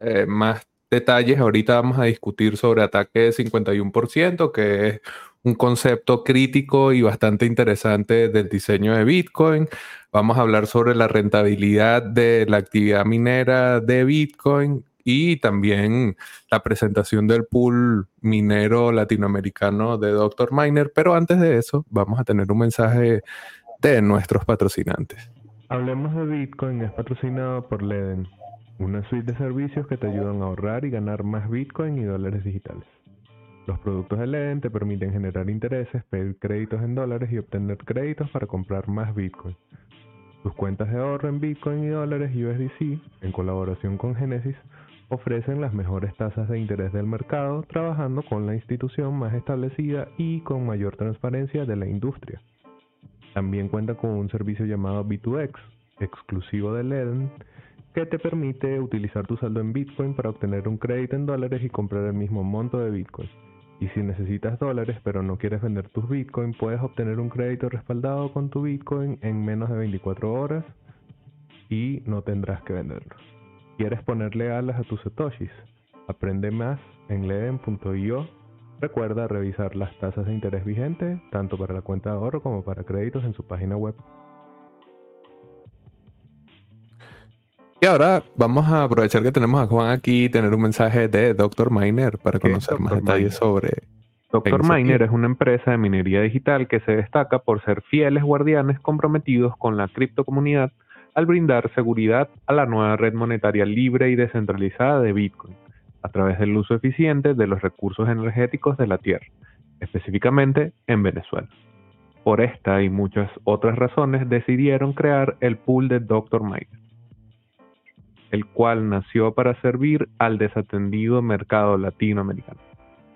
eh, más detalles. Ahorita vamos a discutir sobre ataque 51%, que es un concepto crítico y bastante interesante del diseño de Bitcoin. Vamos a hablar sobre la rentabilidad de la actividad minera de Bitcoin y también la presentación del pool minero latinoamericano de Dr. Miner. Pero antes de eso, vamos a tener un mensaje de nuestros patrocinantes. Hablemos de Bitcoin es patrocinado por Leden, una suite de servicios que te ayudan a ahorrar y ganar más Bitcoin y dólares digitales. Los productos de Leden te permiten generar intereses, pedir créditos en dólares y obtener créditos para comprar más Bitcoin. Tus cuentas de ahorro en Bitcoin y dólares USDC, en colaboración con Genesis, ofrecen las mejores tasas de interés del mercado, trabajando con la institución más establecida y con mayor transparencia de la industria. También cuenta con un servicio llamado B2X, exclusivo de Leden, que te permite utilizar tu saldo en Bitcoin para obtener un crédito en dólares y comprar el mismo monto de Bitcoin. Y si necesitas dólares pero no quieres vender tus Bitcoin, puedes obtener un crédito respaldado con tu Bitcoin en menos de 24 horas y no tendrás que venderlos. ¿Quieres ponerle alas a tus satoshis? Aprende más en leden.io Recuerda revisar las tasas de interés vigentes, tanto para la cuenta de ahorro como para créditos en su página web. Y ahora vamos a aprovechar que tenemos a Juan aquí y tener un mensaje de Dr. Miner para conocer más detalles sobre. Dr. Miner es una empresa de minería digital que se destaca por ser fieles guardianes comprometidos con la criptocomunidad al brindar seguridad a la nueva red monetaria libre y descentralizada de Bitcoin a través del uso eficiente de los recursos energéticos de la Tierra, específicamente en Venezuela. Por esta y muchas otras razones decidieron crear el pool de Dr. Miner, el cual nació para servir al desatendido mercado latinoamericano.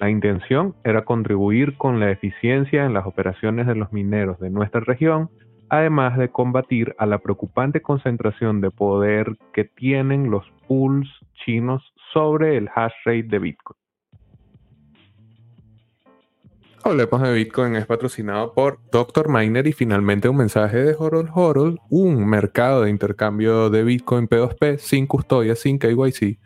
La intención era contribuir con la eficiencia en las operaciones de los mineros de nuestra región, además de combatir a la preocupante concentración de poder que tienen los pools chinos sobre el hash rate de Bitcoin. Hablemos de Bitcoin es patrocinado por Dr. Miner y finalmente un mensaje de Horol Horol, un mercado de intercambio de Bitcoin P2P sin custodia, sin KYC,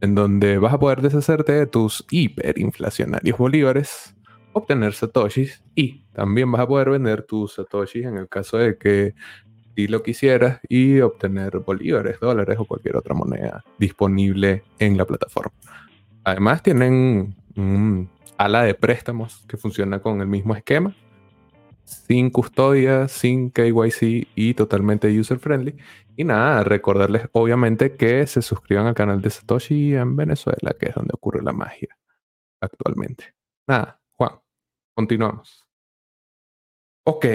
en donde vas a poder deshacerte de tus hiperinflacionarios bolívares, obtener satoshis y también vas a poder vender tus satoshis en el caso de que si lo quisieras y obtener bolívares, dólares o cualquier otra moneda disponible en la plataforma. Además tienen un ala de préstamos que funciona con el mismo esquema, sin custodia, sin KYC y totalmente user friendly. Y nada, recordarles obviamente que se suscriban al canal de Satoshi en Venezuela, que es donde ocurre la magia actualmente. Nada, continuamos. Ok,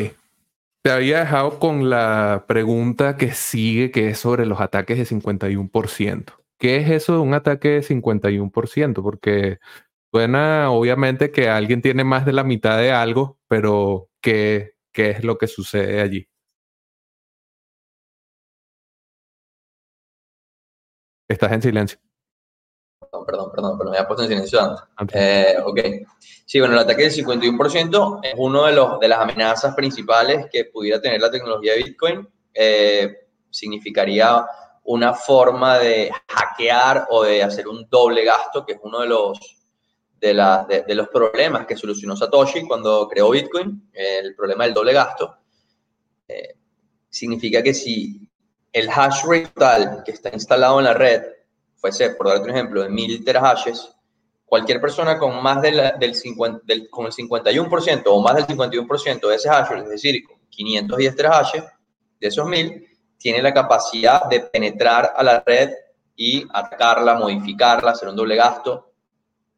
te había dejado con la pregunta que sigue, que es sobre los ataques de 51%. ¿Qué es eso de un ataque de 51%? Porque suena obviamente que alguien tiene más de la mitad de algo, pero ¿qué, qué es lo que sucede allí? Estás en silencio. Perdón, perdón, perdón, pero me había puesto en silencio antes. Eh, ok. Sí, bueno, el ataque del 51% es uno de, los, de las amenazas principales que pudiera tener la tecnología de Bitcoin. Eh, significaría una forma de hackear o de hacer un doble gasto, que es uno de los, de, la, de, los problemas que solucionó Satoshi cuando creó Bitcoin, el problema del doble gasto. Eh, significa que si el hash rate total que está instalado en la red, fuese, por darte un ejemplo, de 1000 terahashes, cualquier persona con más del, del, 50, del, con el 51% o más del 51% de ese hash es decir, con 510 terahashes, de esos 1000, tiene la capacidad de penetrar a la red y atacarla, modificarla, hacer un doble gasto.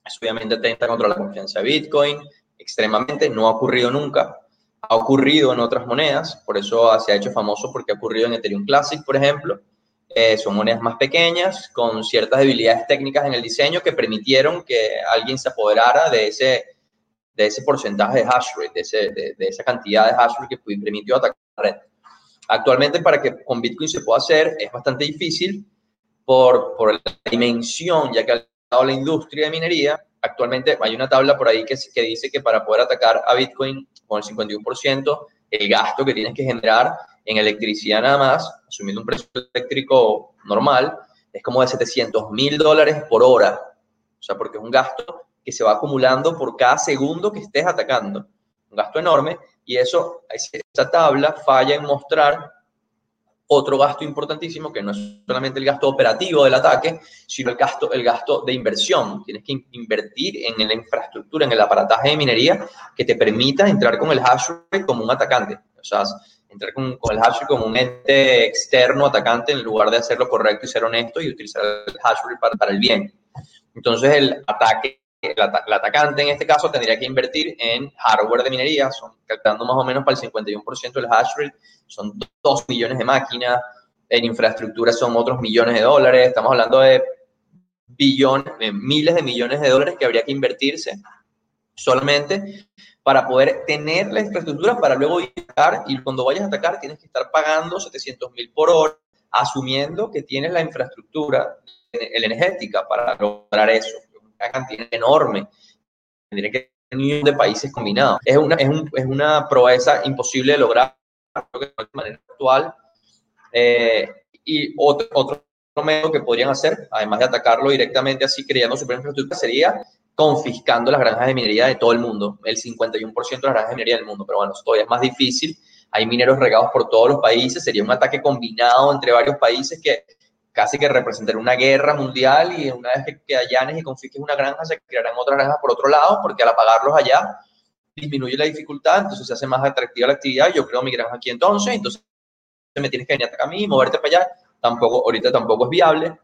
Es obviamente atenta contra la confianza de Bitcoin, extremadamente, no ha ocurrido nunca. Ha ocurrido en otras monedas, por eso se ha hecho famoso porque ha ocurrido en Ethereum Classic, por ejemplo. Eh, son monedas más pequeñas, con ciertas debilidades técnicas en el diseño que permitieron que alguien se apoderara de ese, de ese porcentaje de hash rate, de, ese, de, de esa cantidad de hash rate que permitió atacar la red. Actualmente, para que con Bitcoin se pueda hacer, es bastante difícil por, por la dimensión, ya que ha dado la industria de minería, actualmente hay una tabla por ahí que, que dice que para poder atacar a Bitcoin con el 51%, el gasto que tienes que generar en electricidad nada más, asumiendo un precio eléctrico normal, es como de 700 mil dólares por hora. O sea, porque es un gasto que se va acumulando por cada segundo que estés atacando. Un gasto enorme y eso, esa tabla falla en mostrar otro gasto importantísimo que no es solamente el gasto operativo del ataque, sino el gasto, el gasto de inversión. Tienes que invertir en la infraestructura, en el aparataje de minería que te permita entrar con el hash rate como un atacante. O sea, entrar con, con el hash como un ente externo atacante en lugar de hacer lo correcto y ser honesto y utilizar el hash para, para el bien. Entonces el ataque el, atacante en este caso tendría que invertir en hardware de minería, son calculando más o menos para el 51% del hash rate, son 2 millones de máquinas, en infraestructura son otros millones de dólares, estamos hablando de billones, de miles de millones de dólares que habría que invertirse solamente para poder tener la infraestructura para luego atacar y cuando vayas a atacar tienes que estar pagando 700 mil por hora, asumiendo que tienes la infraestructura energética para lograr eso una cantidad enorme. Tendría que tener de países combinados. Es una, es, un, es una proeza imposible de lograr de manera actual. Eh, y otro, otro método que podrían hacer, además de atacarlo directamente así, creando su infraestructura, sería confiscando las granjas de minería de todo el mundo, el 51% de las granjas de minería del mundo. Pero bueno, todavía es más difícil. Hay mineros regados por todos los países. Sería un ataque combinado entre varios países que casi que representar una guerra mundial y una vez que, allanes y confisques una granja, se crearán otras granjas por otro lado, porque al apagarlos allá disminuye la dificultad, entonces se hace más atractiva la actividad, yo creo mi granja aquí entonces, entonces me tienes que venir hasta a mí, moverte para allá, tampoco, ahorita tampoco es viable.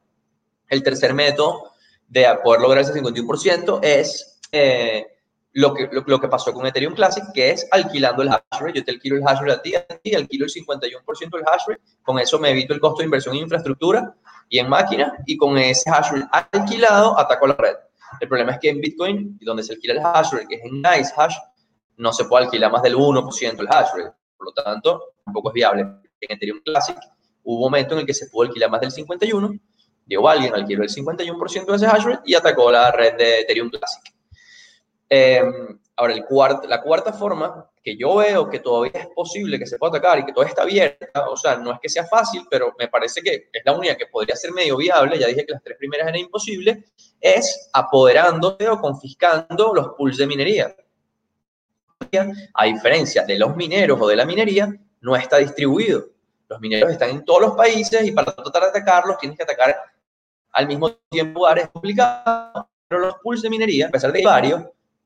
El tercer método de poder lograr ese 51% es eh, lo que, lo, que pasó con Ethereum Classic, que es alquilando el hash rate. Yo te alquilo el hash rate a ti, a ti alquilo el 51% del hash rate. Con eso me evito el costo de inversión en infraestructura y en máquina. Y con ese hash rate alquilado, ataco la red. El problema es que en Bitcoin, donde se alquila el hash rate, que es en Nice Hash, no se puede alquilar más del 1% del hash rate. Por lo tanto, tampoco es viable. En Ethereum Classic hubo un momento en el que se pudo alquilar más del 51%. Llegó alguien, alquiló el 51% de ese hash rate y atacó la red de Ethereum Classic. Em, ahora, el la cuarta forma que yo veo que todavía es posible que se pueda atacar y que todavía está abierta, o sea, no es que sea fácil, pero me parece que es la única que podría ser medio viable, ya dije que las tres primeras eran imposibles, es apoderándose o confiscando los pools de minería. A diferencia de los mineros o de la minería, no está distribuido. Los mineros están en todos los países y para tratar de atacarlos tienes que atacar al mismo tiempo Es complicado, pero los pools de minería, a pesar de varios,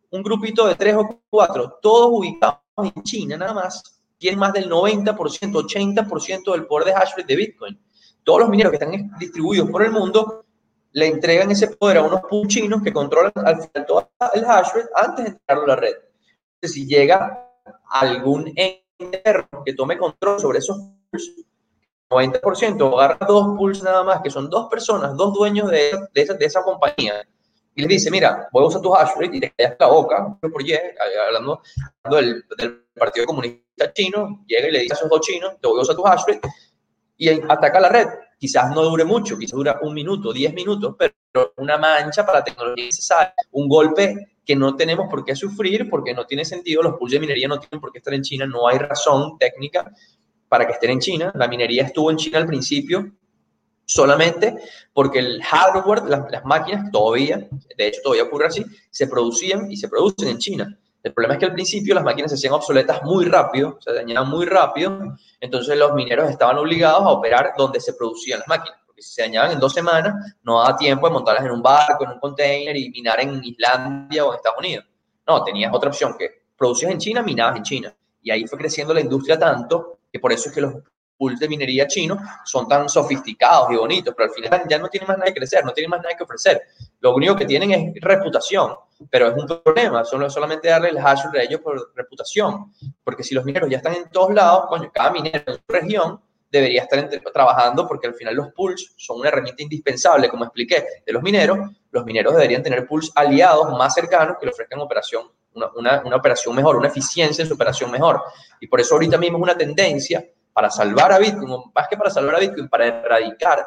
un grupito de tres o cuatro, todos ubicados en China nada más, tienen más del 90%, 80% del poder de hash rate de Bitcoin. Todos los mineros que están distribuidos por el mundo le entregan ese poder a unos chinos que controlan al final todo el hash rate antes de entregarlo a la red. Entonces, si llega algún ente que tome control sobre esos pools, 90%, agarra dos pools nada más, que son dos personas, dos dueños de, de, esa, de esa compañía, y le dice, mira, voy a usar tu hash rate y te callas la boca, por Y, hablando, del, del, Partido Comunista Chino, llega y le dice a esos dos chinos, te voy a usar tu hash rate, y ataca la red. Quizás no dure mucho, quizás dura un minuto, diez minutos, pero una mancha para la tecnología necesaria, un golpe que no tenemos por qué sufrir porque no tiene sentido, los pools de minería no tienen por qué estar en China, no hay razón técnica para que estén en China. La minería estuvo en China al principio, solamente porque el hardware, las, máquinas todavía, de hecho todavía ocurre así, se producían y se producen en China. El problema es que al principio las máquinas se hacían obsoletas muy rápido, se dañaban muy rápido, entonces los mineros estaban obligados a operar donde se producían las máquinas, porque si se dañaban en dos semanas, no daba tiempo de montarlas en un barco, en un container y minar en Islandia o en Estados Unidos. No, tenías otra opción que producías en China, minabas en China. Y ahí fue creciendo la industria tanto que por eso es que los pools de minería chinos son tan sofisticados y bonitos, pero al final ya no tienen más nada que crecer, no tienen más nada que ofrecer. Lo único que tienen es reputación, pero es un problema, solo, solamente darle el hash de ellos por reputación, porque si los mineros ya están en todos lados, coño, cada minero en su región debería estar trabajando porque al final los pools son una herramienta indispensable, como expliqué, de los mineros. Los mineros deberían tener pools aliados más cercanos que le ofrezcan operación, una, una, operación mejor, una eficiencia en su operación mejor. Y por eso ahorita mismo es una tendencia para salvar a Bitcoin, más que para salvar a Bitcoin, para erradicar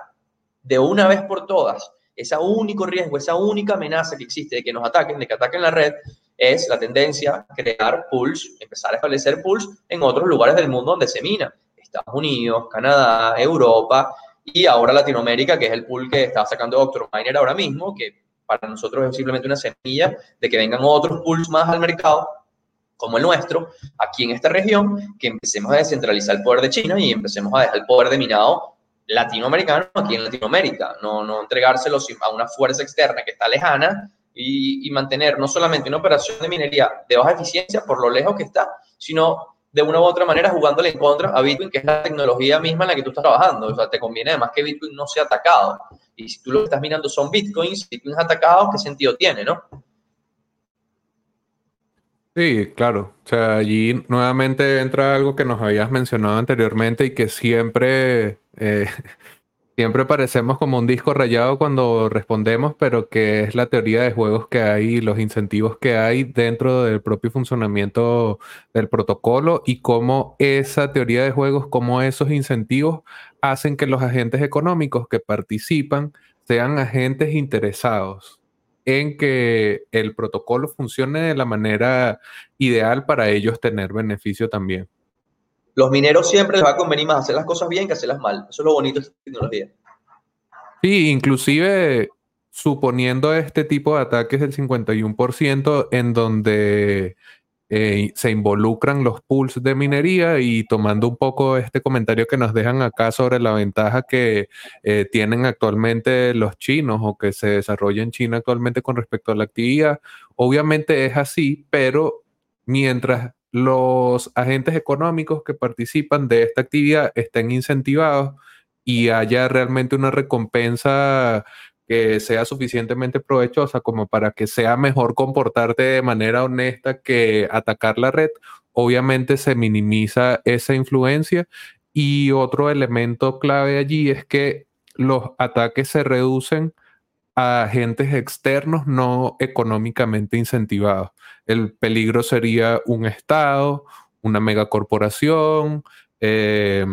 de una vez por todas ese único riesgo, esa única amenaza que existe de que nos ataquen, de que ataquen la red, es la tendencia a crear pools, empezar a establecer pools en otros lugares del mundo donde se mina. Estados Unidos, Canadá, Europa y ahora Latinoamérica, que es el pool que está sacando Doctor Miner ahora mismo, que para nosotros es simplemente una semilla de que vengan otros pools más al mercado como el nuestro, aquí en esta región, que empecemos a descentralizar el poder de China y empecemos a dejar el poder de minado latinoamericano aquí en Latinoamérica, no, no entregárselo a una fuerza externa que está lejana y, y, mantener no solamente una operación de minería de baja eficiencia por lo lejos que está, sino de una u otra manera jugándole en contra a Bitcoin, que es la tecnología misma en la que tú estás trabajando. O sea, te conviene además que Bitcoin no sea atacado. Y si tú lo que estás mirando son Bitcoins, Bitcoins atacados, ¿qué sentido tiene, no? Sí, claro. O sea, allí nuevamente entra algo que nos habías mencionado anteriormente y que siempre, eh, siempre parecemos como un disco rayado cuando respondemos, pero que es la teoría de juegos que hay, los incentivos que hay dentro del propio funcionamiento del protocolo y cómo esa teoría de juegos, cómo esos incentivos hacen que los agentes económicos que participan sean agentes interesados en que el protocolo funcione de la manera ideal para ellos tener beneficio también. Los mineros siempre les va a convenir más hacer las cosas bien que hacerlas mal. Eso es lo bonito de esta tecnología. Sí, inclusive suponiendo este tipo de ataques del 51% en donde eh, se involucran los pools de minería y tomando un poco este comentario que nos dejan acá sobre la ventaja que eh, tienen actualmente los chinos o que se desarrolla en China actualmente con respecto a la actividad, obviamente es así, pero mientras los agentes económicos que participan de esta actividad estén incentivados y haya realmente una recompensa que sea suficientemente provechosa como para que sea mejor comportarte de manera honesta que atacar la red, obviamente se minimiza esa influencia. Y otro elemento clave allí es que los ataques se reducen a agentes externos no económicamente incentivados. El peligro sería un Estado, una megacorporación, eh,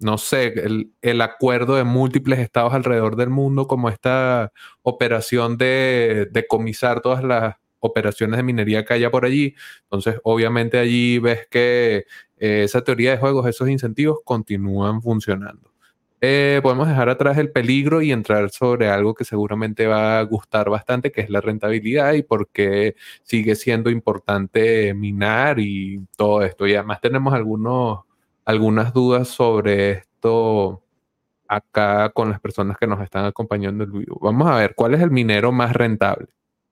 no sé, el, acuerdo de múltiples estados alrededor del mundo, como esta operación de decomisar todas las operaciones de minería que haya por allí. Entonces, obviamente allí ves que eh, esa teoría de juegos, esos incentivos continúan funcionando. Eh, podemos dejar atrás el peligro y entrar sobre algo que seguramente va a gustar bastante, que es la rentabilidad y por qué sigue siendo importante minar y todo esto. Y además tenemos algunos algunas dudas sobre esto acá con las personas que nos están acompañando el vivo. Vamos a ver cuál es el minero más rentable.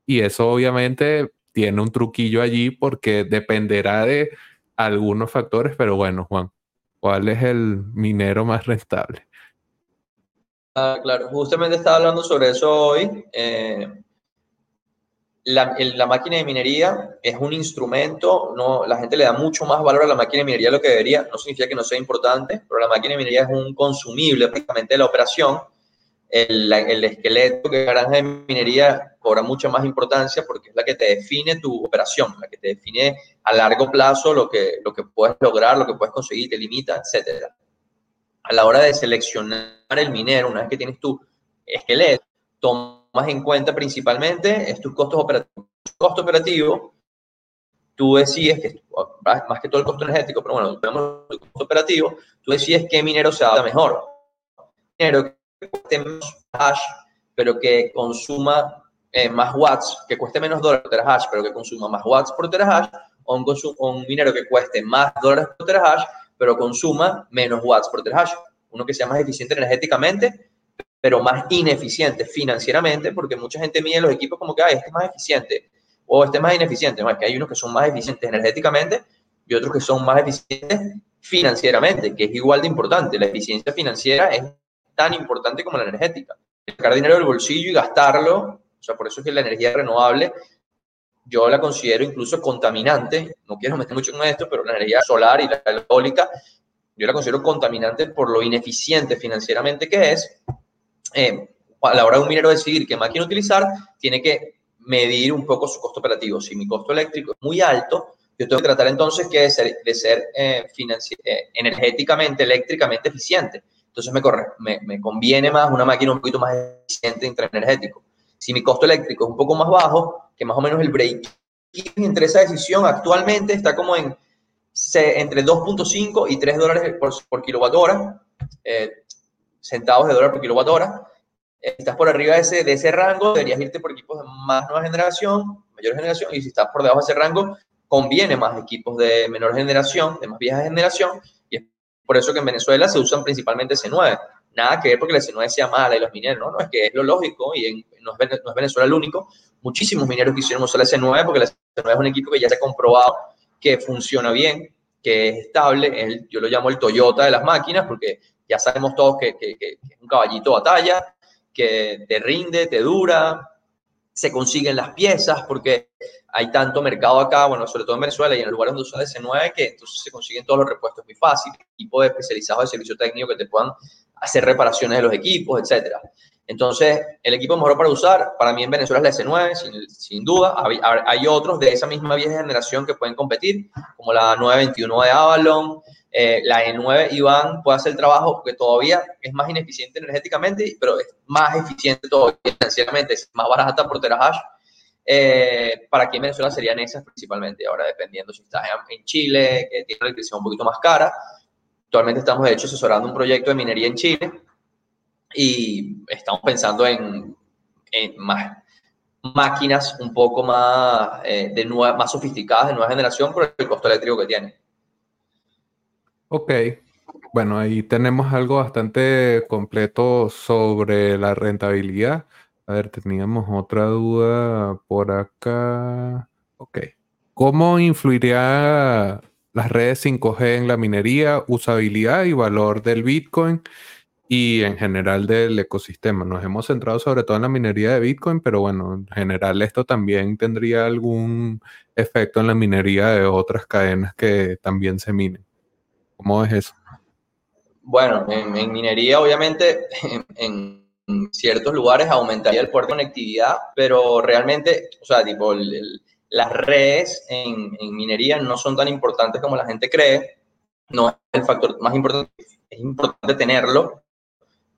Y eso obviamente tiene un truquillo allí porque dependerá de algunos factores, pero bueno, Juan, ¿cuál es el minero más rentable? Ah, claro, justamente estaba hablando sobre eso hoy. Eh, la, máquina de minería es un instrumento, no, la gente le da mucho más valor a la máquina de minería de lo que debería, no significa que no sea importante, pero la máquina de minería es un consumible prácticamente de la operación. El, el esqueleto que granja de minería cobra mucha más importancia porque es la que te define tu operación, la que te define a largo plazo lo que, lo que puedes lograr, lo que puedes conseguir, te limita, etc. A la hora de seleccionar el minero, una vez que tienes tu esqueleto, toma más en cuenta principalmente es tus costos operativos. Costo operativo, tú decides que, más que todo el costo energético, pero bueno, vemos el costo operativo, tú decides qué minero se adapta mejor. Minero que cueste menos hash, pero que consuma eh, más watts, que cueste menos dólares por terahash, pero que consuma más watts por terahash, o un, o un minero que cueste más dólares por terahash, pero consuma menos watts por terahash. Uno que sea más eficiente energéticamente, pero más ineficiente financieramente, porque mucha gente mide los equipos como que, ay, este es más eficiente, o este es más ineficiente. No, es que hay unos que son más eficientes energéticamente y otros que son más eficientes financieramente, que es igual de importante. La eficiencia financiera es tan importante como la energética. Sacar dinero del bolsillo y gastarlo, o sea, por eso es que la energía renovable yo la considero incluso contaminante, no quiero meter mucho en esto, pero la energía solar y la eólica, yo la considero contaminante por lo ineficiente financieramente que es. Eh, a la hora de un minero decidir qué máquina utilizar, tiene que medir un poco su costo operativo. Si mi costo eléctrico es muy alto, yo tengo que tratar entonces que de ser, de ser eh, eh, energéticamente, eléctricamente eficiente. Entonces me, corre, me, me, conviene más una máquina un poquito más eficiente entre energético. Si mi costo eléctrico es un poco más bajo, que más o menos el break entre esa decisión actualmente está como en entre 2.5 y 3 dólares por, por kilowatt hora, eh, centavos de dólar por kilowatt hora. Estás por arriba de ese, de ese rango, deberías irte por equipos de más nueva generación, mayor generación, y si estás por debajo de ese rango, conviene más equipos de menor generación, de más vieja generación, y es por eso que en Venezuela se usan principalmente C9. Nada que ver porque la C9 sea mala y los mineros, no, no, es que es lo lógico y no, es, no, es, Venezuela el único. Muchísimos mineros quisieron usar la C9 porque la C9 es un equipo que ya se ha comprobado que funciona bien, que es estable, yo lo llamo el Toyota de las máquinas porque ya sabemos todos que, que, que es un caballito batalla, que te rinde, te dura, se consiguen las piezas porque hay tanto mercado acá, bueno, sobre todo en Venezuela y en los lugares donde usa DC9, que entonces se consiguen todos los repuestos muy fácil, equipos especializados de servicio técnico que te puedan hacer reparaciones de los equipos, etcétera. Entonces, el equipo mejor para usar, para mí en Venezuela es la S9, sin, sin duda. Hay, hay, otros de esa misma vieja generación que pueden competir, como la 921 de Avalon, eh, la E9 Iván puede hacer el trabajo porque todavía es más ineficiente energéticamente, pero es más eficiente todavía financieramente, es más barata por terahash. Eh, para aquí en Venezuela serían esas principalmente. Ahora, dependiendo si estás en, Chile, que tiene una electricidad un poquito más cara. Actualmente estamos, de hecho, asesorando un proyecto de minería en Chile y estamos pensando en, más máquinas un poco más, eh, de nueva, más sofisticadas, de nueva generación, por el costo eléctrico que tiene. Ok, bueno, ahí tenemos algo bastante completo sobre la rentabilidad. A ver, teníamos otra duda por acá. Ok. ¿Cómo influiría las redes 5G en la minería, usabilidad y valor del Bitcoin y en general del ecosistema? Nos hemos centrado sobre todo en la minería de Bitcoin, pero bueno, en general esto también tendría algún efecto en la minería de otras cadenas que también se minen. ¿Cómo es eso? Bueno, en, minería, obviamente, en, ciertos lugares aumentaría el puerto de conectividad, pero realmente, o sea, tipo, las redes en, minería no son tan importantes como la gente cree. No es el factor más importante. Es importante tenerlo,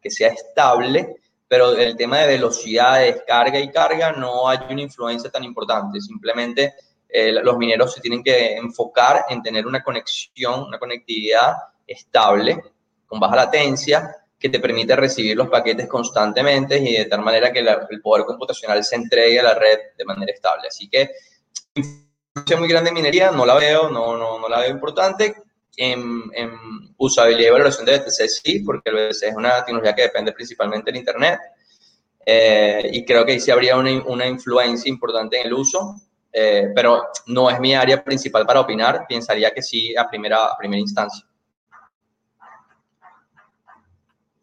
que sea estable, pero el tema de velocidad de descarga y carga no hay una influencia tan importante. Simplemente eh, los mineros se tienen que enfocar en tener una conexión, una conectividad estable, con baja latencia, que te permite recibir los paquetes constantemente y de tal manera que el poder computacional se entregue a la red de manera estable. Así que, influencia muy grande en minería, no la veo, no, no, no la veo importante. En, usabilidad y valoración de BTC sí, porque el BTC es una tecnología que depende principalmente del Internet. Eh, y creo que ahí sí habría una, una influencia importante en el uso. Eh, pero no es mi área principal para opinar, pensaría que sí a primera, primera instancia.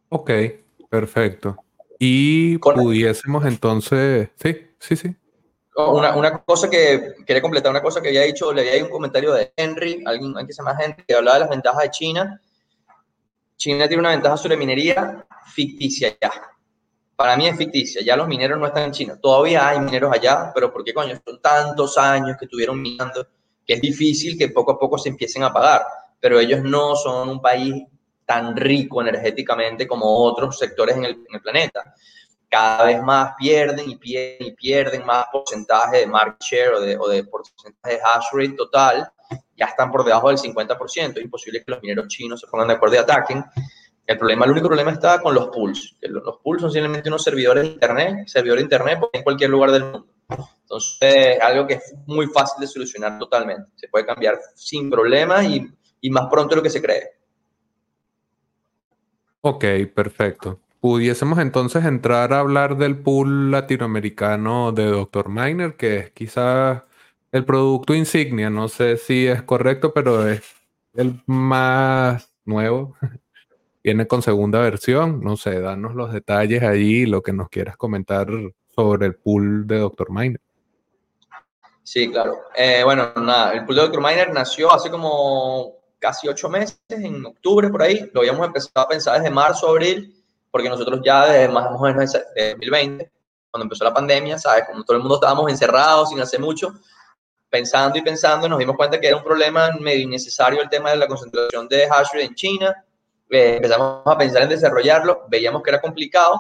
Ok, perfecto. Y pudiésemos entonces, sí, sí, sí. Una, una, cosa que quería completar, una cosa que había dicho, le había un comentario de Henry, alguien que se llama Henry, que hablaba de las ventajas de China. China tiene una ventaja sobre minería ficticia ya para mí es ficticia. Ya los mineros no están en China. Todavía hay mineros allá, pero ¿por qué coño? Son tantos años que estuvieron minando que es difícil que poco a poco se empiecen a pagar. Pero ellos no son un país tan rico energéticamente como otros sectores en el, planeta. Cada vez más pierden y pierden más porcentaje de market share o de, o porcentaje de hash rate total. Ya están por debajo del 50%. Es imposible que los mineros chinos se pongan de acuerdo y ataquen. El problema, el único problema está con los pools. Los pools son simplemente unos servidores de Internet, servidor de Internet en cualquier lugar del mundo. Entonces, algo que es muy fácil de solucionar totalmente. Se puede cambiar sin problemas y, y más pronto de lo que se cree. Ok, perfecto. Pudiésemos entonces entrar a hablar del pool latinoamericano de Dr. Miner, que es quizás el producto insignia. No sé si es correcto, pero es el más nuevo. [laughs] Viene con segunda versión. No sé, danos los detalles allí, lo que nos quieras comentar sobre el pool de Dr. Miner. Sí, claro. Eh, bueno, nada, el pool de Dr. Miner nació hace como casi ocho meses, en octubre por ahí. Lo habíamos empezado a pensar desde marzo, abril, porque nosotros ya desde más o menos de 2020, cuando empezó la pandemia, ¿sabes? Como todo el mundo estábamos encerrados sin hacer mucho, pensando y pensando, nos dimos cuenta que era un problema medio innecesario el tema de la concentración de hash rate en China eh, empezamos a pensar en desarrollarlo, veíamos que era complicado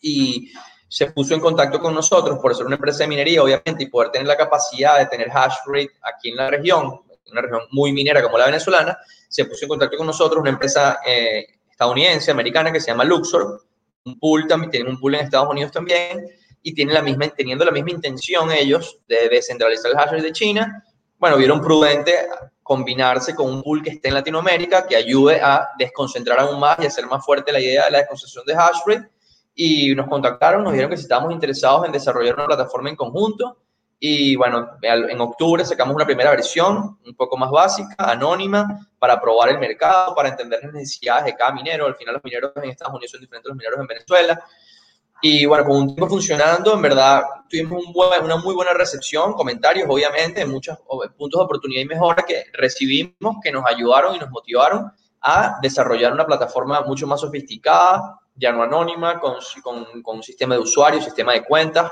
y se puso en contacto con nosotros por ser una empresa de minería, obviamente, y poder tener la capacidad de tener hash rate aquí en la región, una región muy minera como la venezolana, se puso en contacto con nosotros una empresa eh, estadounidense, americana, que se llama Luxor, un pool también, tienen un pool en Estados Unidos también, y tienen la misma, teniendo la misma intención ellos de descentralizar el hash rate de China, bueno, vieron prudente combinarse con un pool que esté en Latinoamérica, que ayude a desconcentrar aún más y hacer más fuerte la idea de la desconcentración de hash rate. Y nos contactaron, nos dijeron que si estábamos interesados en desarrollar una plataforma en conjunto. Y bueno, en octubre sacamos una primera versión, un poco más básica, anónima, para probar el mercado, para entender las necesidades de cada minero. Al final los mineros en Estados Unidos son diferentes a los mineros en Venezuela. Y bueno, con un tiempo funcionando, en verdad tuvimos una muy buena recepción, comentarios, obviamente, muchos puntos de oportunidad y mejora que recibimos, que nos ayudaron y nos motivaron a desarrollar una plataforma mucho más sofisticada, ya no anónima, con, con, con un sistema de usuarios, sistema de cuentas,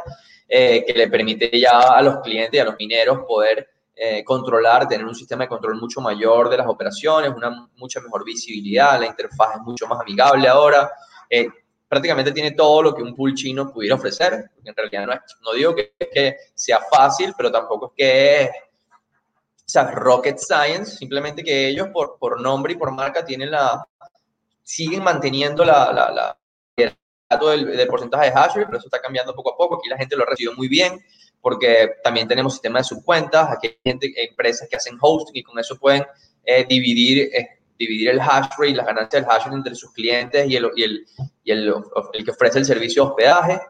eh, que le permite ya a los clientes y a los mineros poder eh, controlar, tener un sistema de control mucho mayor de las operaciones, una mucha mejor visibilidad, la interfaz es mucho más amigable ahora. Eh, prácticamente tiene todo lo que un pool chino pudiera ofrecer. En realidad no, no digo que, que, sea fácil, pero tampoco es que es o sea, rocket science, simplemente que ellos por, por nombre y por marca tienen la, siguen manteniendo la, la, la del, del, porcentaje de hash rate, pero eso está cambiando poco a poco. Aquí la gente lo recibido muy bien porque también tenemos sistema de subcuentas, aquí hay gente, empresas que hacen hosting y con eso pueden eh, dividir eh, dividir el hash rate, las ganancias del hash rate entre sus clientes y el, y el, y el, el que ofrece el servicio de hospedaje.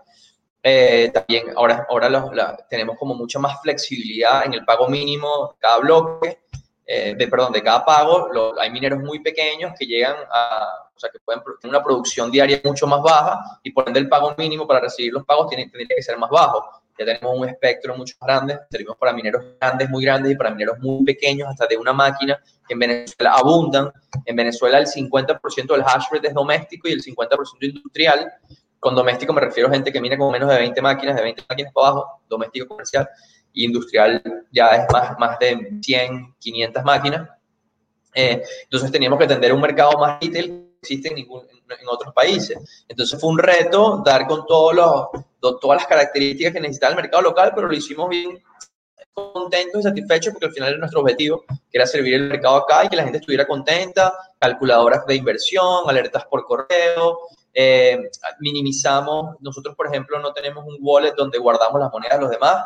Eh, también ahora, ahora la, tenemos como mucha más flexibilidad en el pago mínimo de cada bloque, eh, de, perdón, de cada pago. Lo, hay mineros muy pequeños que llegan a, o sea, que pueden tener una producción diaria mucho más baja y por ende el pago mínimo para recibir los pagos tiene, tiene que ser más bajo. Ya tenemos un espectro mucho más grande, servimos para mineros grandes, muy grandes y para mineros muy pequeños, hasta de una máquina en Venezuela abundan. En Venezuela el 50% del hash rate es doméstico y el 50% industrial. Con doméstico me refiero a gente que mina con menos de 20 máquinas, de 20 máquinas para abajo, doméstico comercial, y industrial ya es más, más de 100, 500 máquinas. Eh, entonces teníamos que atender un mercado más retail existe en, ningún, en otros países. Entonces fue un reto dar con todos los, todas las características que necesitaba el mercado local, pero lo hicimos bien contentos y satisfechos porque al final era nuestro objetivo, que era servir el mercado acá y que la gente estuviera contenta, calculadoras de inversión, alertas por correo, eh, minimizamos, nosotros por ejemplo no tenemos un wallet donde guardamos las monedas de los demás,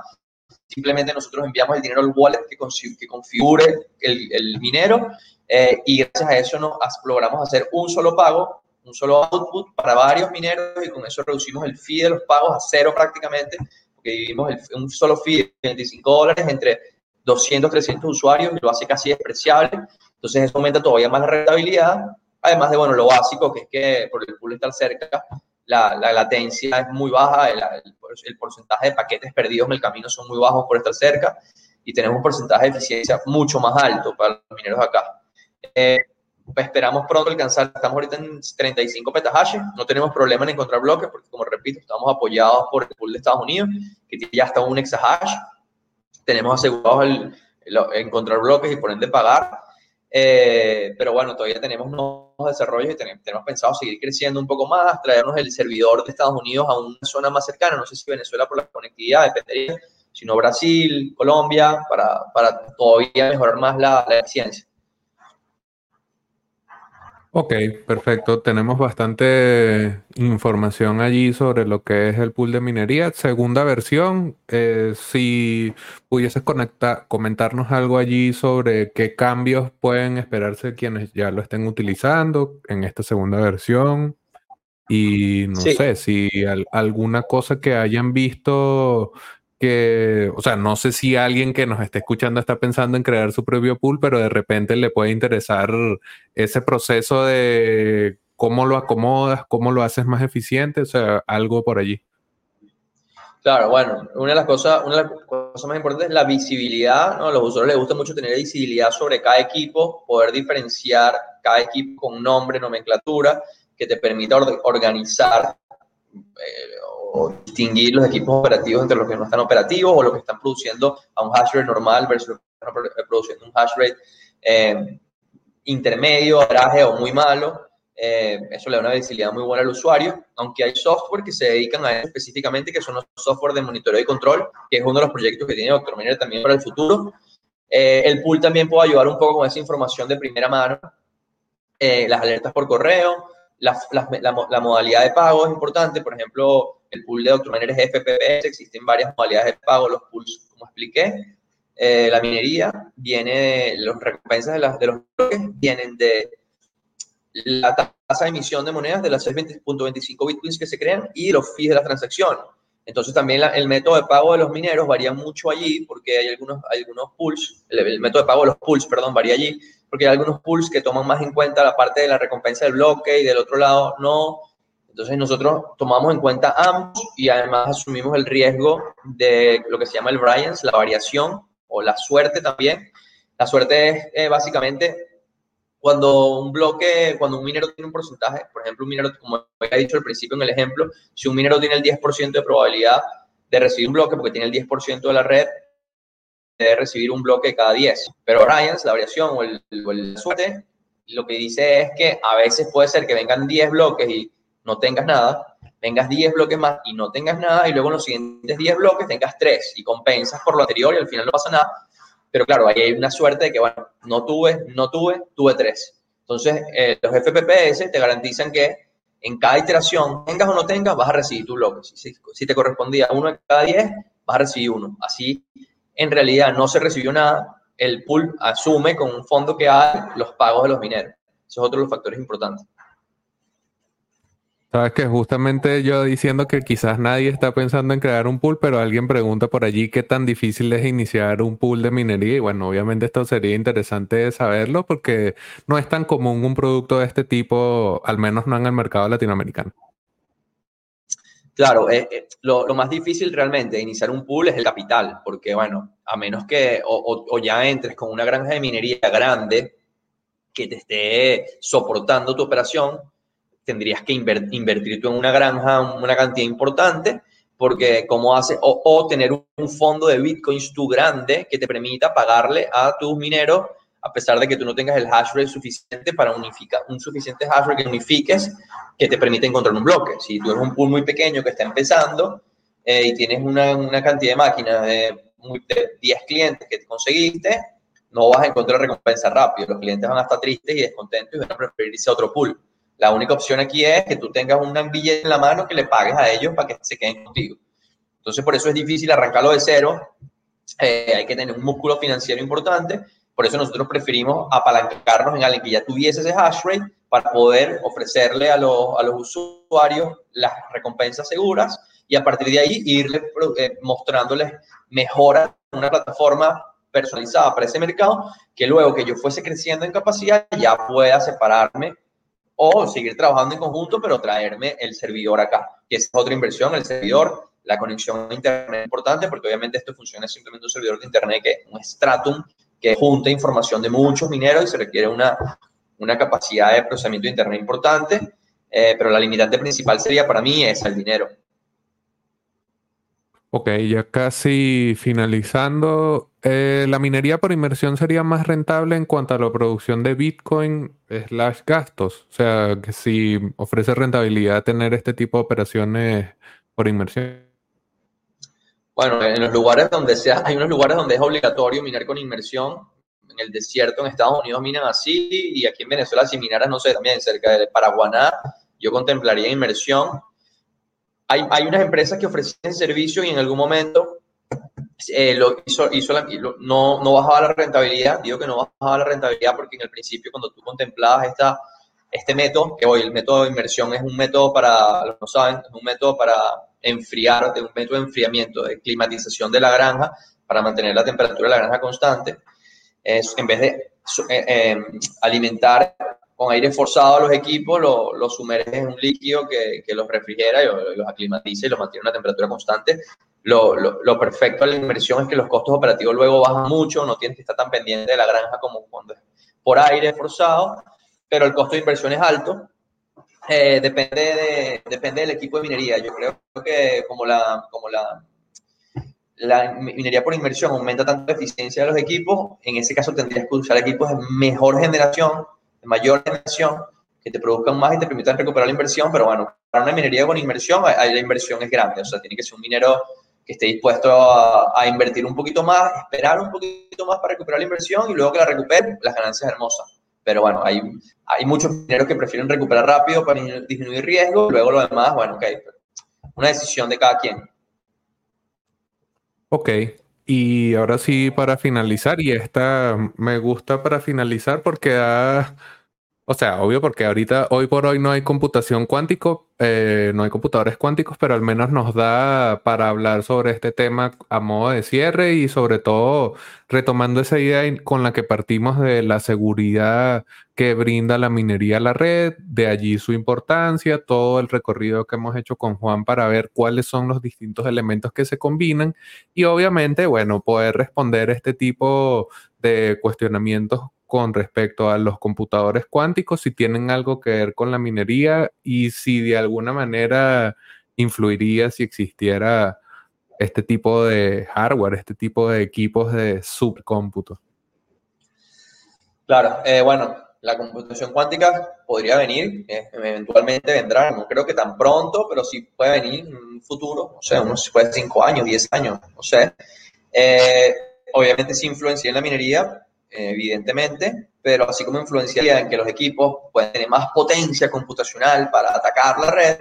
simplemente nosotros enviamos el dinero al wallet que, que configure el, el minero eh, y gracias a eso nos logramos hacer un solo pago, un solo output para varios mineros y con eso reducimos el fee de los pagos a cero prácticamente porque dividimos un solo fee de 25 dólares entre 200, 300 usuarios y lo hace casi despreciable. Entonces eso aumenta todavía más la rentabilidad. Además de, bueno, lo básico, que es que por el pool estar cerca, la, la latencia es muy baja, el, el, porcentaje de paquetes perdidos en el camino son muy bajos por estar cerca y tenemos un porcentaje de eficiencia mucho más alto para los mineros acá. Eh, esperamos pronto alcanzar, estamos ahorita en 35 petahashes, no tenemos problema en encontrar bloques porque, como repito, estamos apoyados por el pool de Estados Unidos, que ya hasta un exahash. Tenemos asegurados el, el, encontrar bloques y por ende pagar. Eh, pero bueno, todavía tenemos nuevos desarrollos y tenemos, tenemos, pensado seguir creciendo un poco más, traernos el servidor de Estados Unidos a una zona más cercana. No sé si Venezuela por la conectividad dependería, sino Brasil, Colombia, para, para todavía mejorar más la, la eficiencia. Ok, perfecto. Tenemos bastante información allí sobre lo que es el pool de minería. Segunda versión, eh, si pudieses conectar, comentarnos algo allí sobre qué cambios pueden esperarse quienes ya lo estén utilizando en esta segunda versión. Y no sé si alguna cosa que hayan visto que, o sea, no sé si alguien que nos esté escuchando está pensando en crear su propio pool, pero de repente le puede interesar ese proceso de cómo lo acomodas, cómo lo haces más eficiente, o sea, algo por allí. Claro, bueno, una de las cosas, una de las cosas más importantes es la visibilidad, ¿no? A los usuarios les gusta mucho tener visibilidad sobre cada equipo, poder diferenciar cada equipo con nombre, nomenclatura, que te permita organizar eh, distinguir los equipos operativos entre los que no están operativos o los que están produciendo a un hash rate normal versus están produciendo un hash rate eh, intermedio, traje o muy malo. Eh, eso le da una visibilidad muy buena al usuario, aunque hay software que se dedican a eso específicamente, que son los software de monitoreo y control, que es uno de los proyectos que tiene Dr. Miner también para el futuro. Eh, el pool también puede ayudar un poco con esa información de primera mano, las alertas por correo, la, la, modalidad de pago es importante, por ejemplo, el pool de Dr. Es FPPS, existen varias modalidades de pago, los pools, como expliqué. Eh, la minería viene las recompensas de, de los bloques, vienen de la tasa de emisión de monedas de las 6.25 bitcoins que se crean y los fees de la transacción. Entonces también el método de pago de los mineros varía mucho allí porque hay algunos, algunos pools, el, el, método de pago de los pools, perdón, varía allí porque hay algunos pools que toman más en cuenta la parte de la recompensa del bloque y del otro lado no. Entonces nosotros tomamos en cuenta ambos y además asumimos el riesgo de lo que se llama el variance, la variación o la suerte también. La suerte es eh, básicamente cuando un bloque, cuando un minero tiene un porcentaje, por ejemplo, un minero, como había dicho al principio en el ejemplo, si un minero tiene el 10% de probabilidad de recibir un bloque porque tiene el 10% de la red, debe recibir un bloque cada 10. Pero variance, la variación o el, suerte, lo que dice es que a veces puede ser que vengan 10 bloques y no tengas nada, vengas 10 bloques más y no tengas nada, y luego en los siguientes 10 bloques tengas 3 y compensas por lo anterior y al final no pasa nada. Pero claro, ahí hay una suerte de que, bueno, no tuve, no tuve, tuve 3. Entonces, eh, los FPPS te garantizan que en cada iteración, tengas o no tengas, vas a recibir tu bloque. Si, te correspondía uno en cada 10, vas a recibir uno. Así, en realidad, no se recibió nada. El pool asume con un fondo que hay los pagos de los mineros. Eso es otro de los factores importantes. Sabes que justamente yo diciendo que quizás nadie está pensando en crear un pool, pero alguien pregunta por allí qué tan difícil es iniciar un pool de minería. Y bueno, obviamente esto sería interesante saberlo porque no es tan común un producto de este tipo, al menos no en el mercado latinoamericano. Claro, eh, eh, lo, más difícil realmente de iniciar un pool es el capital, porque bueno, a menos que o ya entres con una granja de minería grande que te esté soportando tu operación, tendrías que invertir tú en una granja una cantidad importante, porque como hace, o, tener un fondo de bitcoins tú grande que te permita pagarle a tus mineros, a pesar de que tú no tengas el hash rate suficiente para unificar, un suficiente hash rate que unifiques, que te permite encontrar un bloque. Si tú eres un pool muy pequeño que está empezando eh, y tienes una, una, cantidad de máquinas de, de 10 clientes que te conseguiste, no vas a encontrar recompensa rápido. Los clientes van a estar tristes y descontentos y van a preferir irse a otro pool. La única opción aquí es que tú tengas un billete en la mano que le pagues a ellos para que se queden contigo. Entonces, por eso es difícil arrancarlo de cero. Eh, hay que tener un músculo financiero importante. Por eso nosotros preferimos apalancarnos en alguien que ya tuviese ese hash rate para poder ofrecerle a los, a los usuarios las recompensas seguras y a partir de ahí irle eh, mostrándoles mejoras en una plataforma personalizada para ese mercado que luego que yo fuese creciendo en capacidad ya pueda separarme o seguir trabajando en conjunto, pero traerme el servidor acá, que es otra inversión, el servidor, la conexión a Internet es importante, porque obviamente esto funciona simplemente un servidor de Internet, que un Stratum, que junta información de muchos mineros y se requiere una, una capacidad de procesamiento de Internet importante, eh, pero la limitante principal sería para mí es el dinero. Ok, ya casi finalizando, eh, ¿la minería por inmersión sería más rentable en cuanto a la producción de Bitcoin slash gastos? O sea, que si ofrece rentabilidad tener este tipo de operaciones por inmersión. Bueno, en los lugares donde sea, hay unos lugares donde es obligatorio minar con inmersión. el desierto en Estados Unidos minan así y aquí en Venezuela si minaras, no sé, también cerca de Paraguaná, yo contemplaría inmersión. Hay, hay unas empresas que ofrecen servicio y en algún momento eh, lo hizo, hizo no, no bajaba la rentabilidad, digo que no bajaba la rentabilidad porque en el principio cuando tú contemplabas esta, este método, que hoy el método de inmersión es un método para, no saben, es un método para enfriar, de un método de enfriamiento, de climatización de la granja, para mantener la temperatura de la granja constante, es, en vez de eh, eh, alimentar con aire forzado a los equipos, los lo sumerges en un líquido que, que los refrigera y los, aclimatiza y los mantiene a una temperatura constante. Lo, lo, lo, perfecto de la inversión es que los costos operativos luego bajan mucho, no tienes que estar tan pendiente de la granja como cuando es por aire forzado, pero el costo de inversión es alto. Eh, depende, de, depende del equipo de minería. Yo creo que como la, como la minería por inversión aumenta tanto la eficiencia de los equipos, en ese caso tendrías que usar equipos de mejor generación, de mayor generación, que te produzcan más y te permitan recuperar la inversión, pero bueno, para una minería con inversión, ahí la inversión es grande, o sea, tiene que ser un minero que esté dispuesto a, invertir un poquito más, esperar un poquito más para recuperar la inversión y luego que la recupere, las ganancias hermosas. Pero bueno, hay, hay muchos mineros que prefieren recuperar rápido para disminuir riesgo, luego lo demás, bueno, ok, una decisión de cada quien. Ok, y ahora sí para finalizar, y esta me gusta para finalizar porque da, o sea, obvio porque ahorita, hoy por hoy no hay computación cuántico, eh, no hay computadores cuánticos, pero al menos nos da para hablar sobre este tema a modo de cierre y sobre todo retomando esa idea con la que partimos de la seguridad que brinda la minería a la red, de allí su importancia, todo el recorrido que hemos hecho con Juan para ver cuáles son los distintos elementos que se combinan y obviamente, bueno, poder responder este tipo de cuestionamientos con respecto a los computadores cuánticos, si tienen algo que ver con la minería y si de alguna manera influiría si existiera este tipo de hardware, este tipo de equipos de subcómputo. Claro, eh, bueno, la computación cuántica podría venir, eh, eventualmente vendrá, no creo que tan pronto, pero sí puede venir en un futuro, o sea, unos puede cinco años, diez años, no sé. Eh, obviamente sí influencia en la minería, evidentemente, pero así como influenciaría en que los equipos pueden tener más potencia computacional para atacar la red,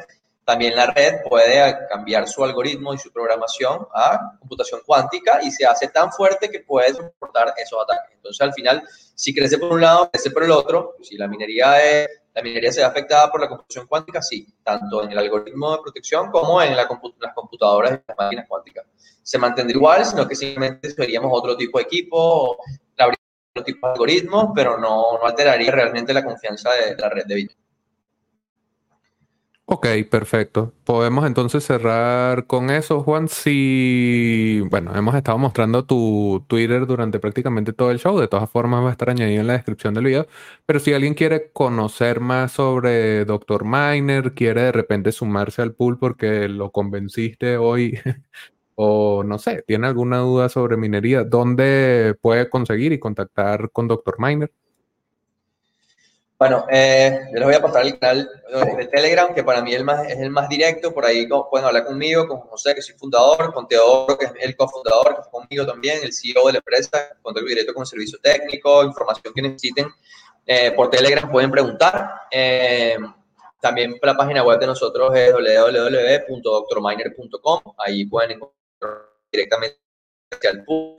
también la red puede cambiar su algoritmo y su programación a computación cuántica y se hace tan fuerte que puede soportar esos ataques. Entonces, al final, si crece por un lado, crece por el otro. Si la minería, es, la minería se ve afectada por la computación cuántica, sí, tanto en el algoritmo de protección como en la las computadoras y las máquinas cuánticas. Se mantendría igual, sino que simplemente veríamos otro tipo de equipo, tipo de algoritmos, pero no, alteraría realmente la confianza de, la red de Bitcoin. Ok, perfecto. Podemos entonces cerrar con eso, Juan. Si, bueno, hemos estado mostrando tu Twitter durante prácticamente todo el show. De todas formas, va a estar añadido en la descripción del video. Pero si alguien quiere conocer más sobre Dr. Miner, quiere de repente sumarse al pool porque lo convenciste hoy [laughs] o no sé, tiene alguna duda sobre minería, ¿dónde puede conseguir y contactar con Dr. Miner? Bueno, eh, yo les voy a pasar el canal de Telegram, que para mí es el más, es el más directo. Por ahí pueden hablar conmigo, con José, que soy fundador, con Teodoro, que es el cofundador, que está conmigo también, el CEO de la empresa, contacto directo con servicio técnico, información que necesiten. Eh, por Telegram pueden preguntar. Eh, también la página web de nosotros es www.doctorminer.com. Ahí pueden encontrar directamente al pool.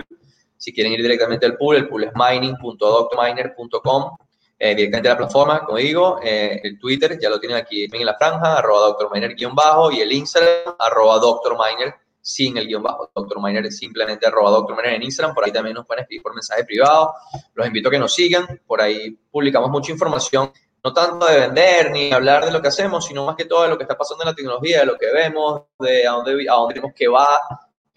Si quieren ir directamente al pool, el pool es mining.doctorminer.com, eh, directamente a la plataforma, como digo, eh, el Twitter ya lo tienen aquí en la franja, arroba doctorminer-bajo, y el Instagram, arroba doctorminer, sin el guion bajo. Doctorminer es simplemente arroba doctorminer en Instagram, por ahí también nos pueden escribir por mensaje privado. Los invito a que nos sigan, por ahí publicamos mucha información no tanto de vender ni hablar de lo que hacemos, sino más que todo de lo que está pasando en la tecnología, de lo que vemos, de a dónde, a dónde que va,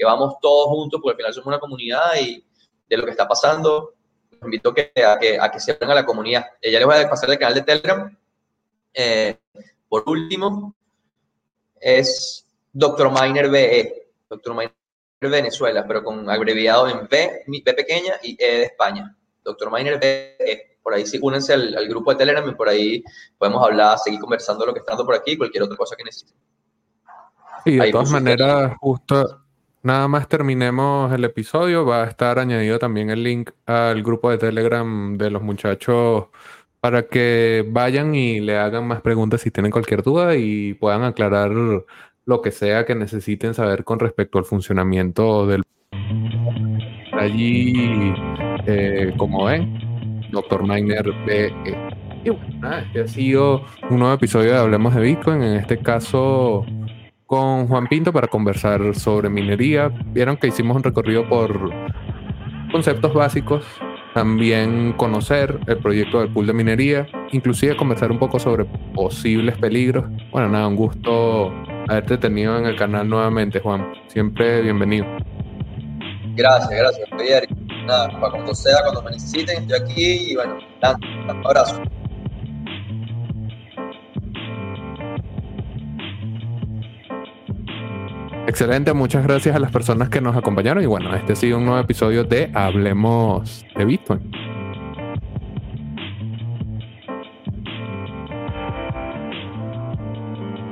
que vamos todos juntos, porque al final somos una comunidad y de lo que está pasando, los invito a que, a que, a que se unan a la comunidad. Ya les voy a pasar el canal de Telegram. Eh, por último, es Dr. Miner BE, Dr. Miner Venezuela, pero con abreviado en B, B pequeña y E de España. Dr. Miner BE. Por ahí sí, únense al, al, grupo de Telegram y por ahí podemos hablar, seguir conversando lo que está dando por aquí, cualquier otra cosa que necesiten. Y de todas maneras, justo nada más terminemos el episodio, va a estar añadido también el link al grupo de Telegram de los muchachos para que vayan y le hagan más preguntas si tienen cualquier duda y puedan aclarar lo que sea que necesiten saber con respecto al funcionamiento del... Allí, eh, como ven, Dr. Miner BE. Y este ha sido un nuevo episodio de Hablemos de Bitcoin, en este caso con Juan Pinto para conversar sobre minería. Vieron que hicimos un recorrido por conceptos básicos, también conocer el proyecto del pool de minería, inclusive conversar un poco sobre posibles peligros. Bueno, nada, un gusto haberte tenido en el canal nuevamente, Juan. Siempre bienvenido. Gracias, gracias, Javier. Nada, para cuando sea, cuando me necesiten, estoy aquí y bueno, un abrazo. Excelente, muchas gracias a las personas que nos acompañaron y bueno, este ha sido un nuevo episodio de Hablemos de Bitcoin.